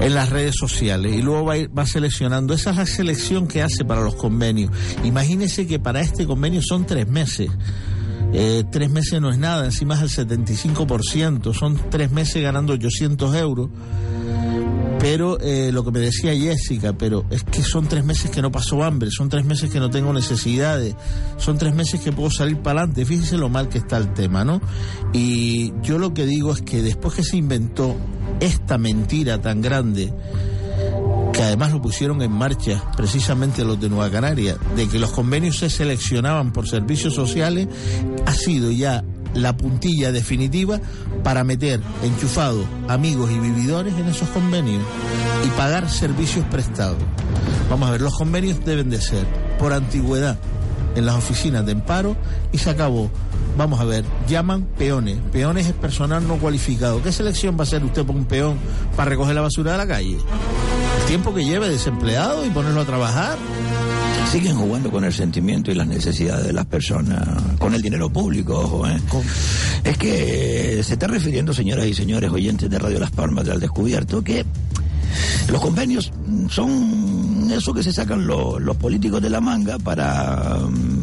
en las redes sociales y luego va, va seleccionando. Esa es la selección que hace para los convenios. Imagínese que para este convenio son tres meses. Eh, tres meses no es nada, encima es el 75%, son tres meses ganando 800 euros. Pero eh, lo que me decía Jessica, pero es que son tres meses que no paso hambre, son tres meses que no tengo necesidades, son tres meses que puedo salir para adelante. Fíjese lo mal que está el tema, ¿no? Y yo lo que digo es que después que se inventó esta mentira tan grande, que además lo pusieron en marcha precisamente los de Nueva Canaria, de que los convenios se seleccionaban por servicios sociales, ha sido ya la puntilla definitiva para meter enchufados, amigos y vividores en esos convenios y pagar servicios prestados. Vamos a ver, los convenios deben de ser por antigüedad en las oficinas de amparo y se acabó. Vamos a ver, llaman peones. Peones es personal no cualificado. ¿Qué selección va a hacer usted por un peón para recoger la basura de la calle? El tiempo que lleve desempleado y ponerlo a trabajar. Siguen jugando con el sentimiento y las necesidades de las personas, con el dinero público, ojo, ¿eh? Es que se está refiriendo, señoras y señores oyentes de Radio Las Palmas del Descubierto, que los convenios son eso que se sacan lo- los políticos de la manga para mm,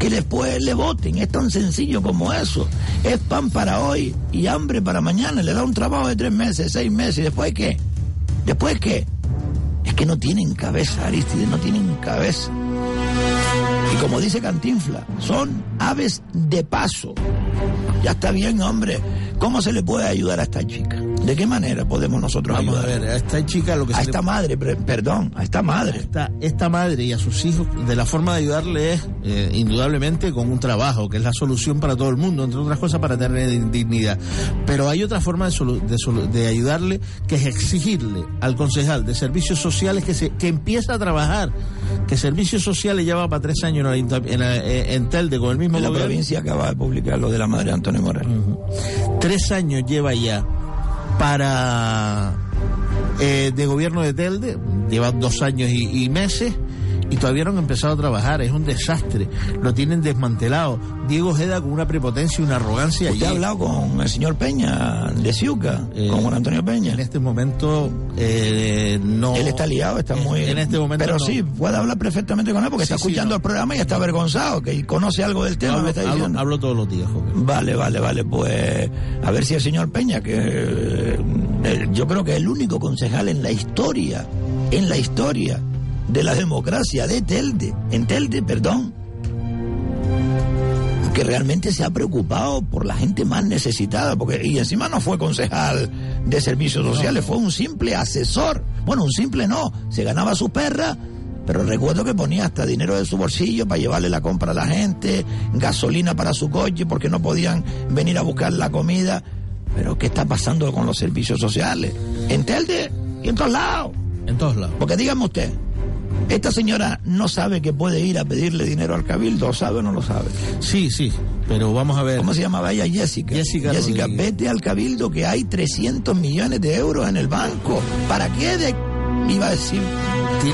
que después le voten. Es tan sencillo como eso. Es pan para hoy y hambre para mañana. Le da un trabajo de tres meses, seis meses. ¿Y después qué? ¿Después qué? Es que no tienen cabeza, Aristide, no tienen cabeza. Y como dice Cantinfla, son aves de paso. Ya está bien, hombre. ¿Cómo se le puede ayudar a esta chica? ¿De qué manera podemos nosotros Vamos a ayudar? ver, a esta chica lo que a se le- esta madre, perdón, a esta madre. esta, esta madre y a sus hijos, de la forma de ayudarle es eh, indudablemente con un trabajo, que es la solución para todo el mundo, entre otras cosas para tener dignidad. Pero hay otra forma de, solu- de, solu- de ayudarle, que es exigirle al concejal de servicios sociales que, se, que empiece a trabajar, que servicios sociales lleva para tres años en, en, la- eh, en Telde con el mismo La gobierno. provincia acaba de publicar lo de la madre Antonio Morales. Tres años lleva ya para eh, de gobierno de Telde, lleva dos años y, y meses y todavía no han empezado a trabajar, es un desastre, lo tienen desmantelado. Diego Ojeda con una prepotencia y una arrogancia. ¿Usted ha hablado con el señor Peña de Ciuca? Eh, con Juan Antonio Peña. En este momento eh, no. Él está liado, está muy... En este momento Pero no. sí, puede hablar perfectamente con él porque Sí, está sí, escuchando no. el programa y está avergonzado, que conoce algo del tema, hablo, me está diciendo. hablo todos los días, Jorge. Vale, vale, vale. Pues a ver si el señor Peña, que eh, yo creo que es el único concejal en la historia, en la historia de la democracia de Telde, en Telde, perdón, que realmente se ha preocupado por la gente más necesitada, porque y encima no fue concejal de servicios sociales, fue un simple asesor. Bueno, un simple no, se ganaba su perra, pero recuerdo que ponía hasta dinero de su bolsillo para llevarle la compra a la gente, gasolina para su coche porque no podían venir a buscar la comida. Pero ¿qué está pasando con los servicios sociales? En Telde y en todos lados. En todos lados. Porque dígame usted, esta señora no sabe que puede ir a pedirle dinero al cabildo, ¿o sabe o no lo sabe? Sí, sí, pero vamos a ver. ¿Cómo se llamaba ella? Jessica. Jessica Rodríguez. vete al cabildo que hay 300 millones de euros en el banco. ¿Para qué de... Iba a decir,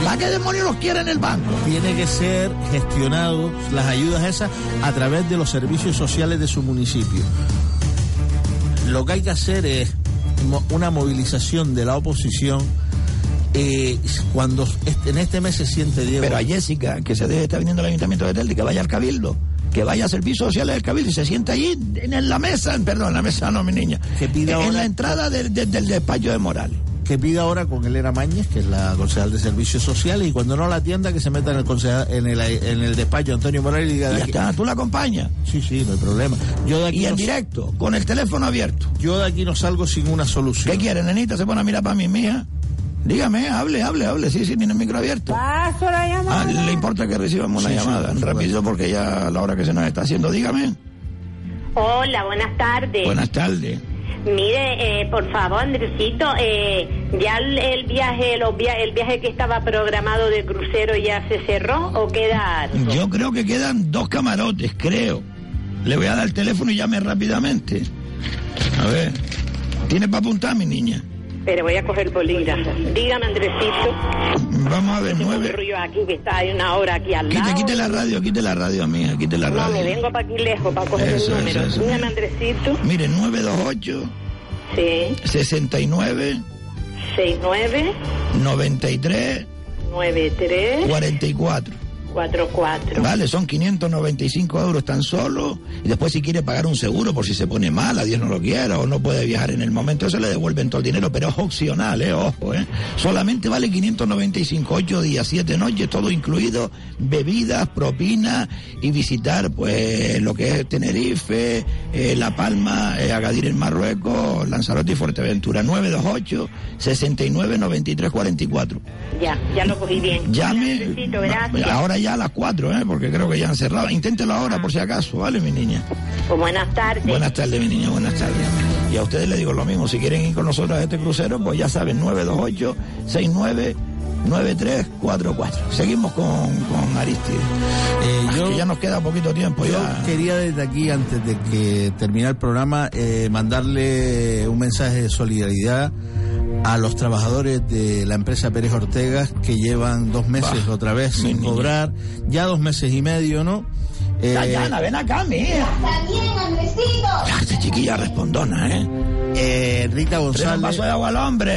¿para qué demonios los quiere en el banco? Tiene que ser gestionado las ayudas esas a través de los servicios sociales de su municipio. Lo que hay que hacer es una movilización de la oposición eh, cuando este- en este mes se siente Diego. Pero a Jessica, que se debe estar viniendo al ayuntamiento de Telde, que vaya al cabildo. Que vaya a servicios sociales del cabildo y se sienta allí en la mesa, perdón, en la mesa no, mi niña. Que pida en ahora- la entrada del- del- del despacho de Morales. que pida ahora con Elena Mañez, que es la concejal de servicios sociales, y cuando no la atienda que se meta en el concejal, en el, en el despacho de Antonio Morales y diga de ya aquí- está, tú la acompañas. Sí, sí, no hay problema. Yo de aquí Y en directo, con el teléfono abierto. yo de aquí no salgo sin una solución. ¿Qué quiere, nenita? Se pone a mirar para mí, mija. Dígame, hable, hable, hable. Sí, sí, tiene el micro abierto. Paso la llamada. Ah, le importa que recibamos una Sí, sí, llamada. por Rápido, porque ya a la hora que se nos está haciendo. Dígame. Hola, buenas tardes. Buenas tardes. Mire, eh, por favor, Andresito, eh, ¿ya el, el viaje los via- el viaje que estaba programado de crucero ya se cerró o queda algo? Yo creo que quedan dos camarotes, creo. Le voy a dar el teléfono y llame rápidamente. A ver. ¿Tiene para apuntar, mi niña? Pero voy a coger bolígrafo. Dígame, Andresito. Vamos a ver, rollo aquí que está hay una hora aquí al Quite, lado. quite la radio, quite la radio, mija, quite la No, me radio. vengo para aquí lejos para coger Eso, el número. eso, eso. Dígame, Andresito. Mire, 928 Sí, 69 69 93 93 44. 44. Vale, son 595 euros tan solo. Y después si quiere pagar un seguro por si se pone mal, a Dios no lo quiera, o no puede viajar en el momento, eso le devuelven todo el dinero, pero es opcional, eh, ojo, eh. Solamente vale 595, 8 días, 7 noches, todo incluido, bebidas, propina y visitar, pues, lo que es Tenerife, eh, La Palma, eh, Agadir en Marruecos, Lanzarote y Fuerteventura. 928 69 93 44. Ya, ya lo cogí bien. Llame. Gracias. Ahora ya a las 4, ¿eh? porque creo que ya han cerrado. Inténtelo ahora por si acaso, ¿vale, mi niña? Pues buenas tardes. Buenas tardes, mi niña, buenas tardes. Y a ustedes les digo lo mismo, si quieren ir con nosotros a este crucero, pues ya saben, 928-69-9344. Seguimos con, con Aristide. Eh, yo- Que ya nos queda poquito tiempo Yo ya. quería desde aquí, antes de que termine el programa, eh, mandarle un mensaje de solidaridad a los trabajadores de la empresa Pérez Ortega que llevan dos meses Bah, otra vez sin niña. cobrar, ya dos meses y medio, ¿no? Eh, Dayana, ven acá, mía. Ah, Esta chiquilla respondona, ¿eh? eh, Rita Trae un González. vaso de agua al hombre,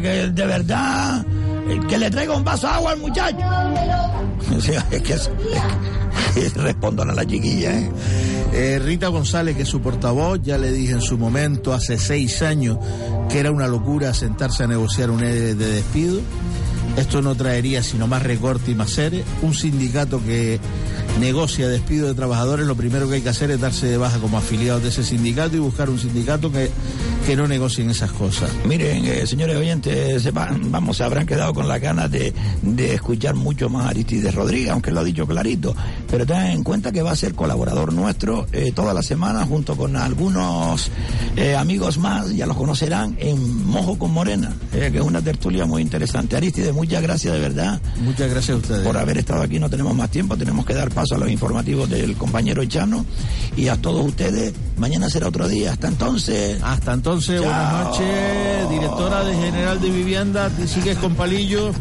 que de verdad el que le traiga un vaso de agua al muchacho. O que, es, es que respondan a la chiquilla, ¿eh? Eh, Rita González, que es su portavoz, ya le dije en su momento, hace seis años, que era una locura sentarse a negociar un ERE de despido. Esto no traería sino más recorte y más seres. Un sindicato que negocia despido de trabajadores, lo primero que hay que hacer es darse de baja como afiliados de ese sindicato y buscar un sindicato que, que no negocien esas cosas. Miren, eh, señores oyentes, vamos, se habrán quedado con las ganas de, de escuchar mucho más a Aristides Rodríguez, aunque lo ha dicho clarito. Pero tengan en cuenta que va a ser colaborador nuestro eh, toda la semana junto con algunos eh, amigos más, ya los conocerán, en Mojo con Morena, eh, que es una tertulia muy interesante. Aristides, muchas gracias de verdad. Muchas gracias a ustedes. Por haber estado aquí, no tenemos más tiempo, tenemos que dar paso a los informativos del compañero Echano y a todos ustedes. Mañana será otro día. Hasta entonces. Hasta entonces, buenas noches, directora de General de Vivienda, sigues con palillo.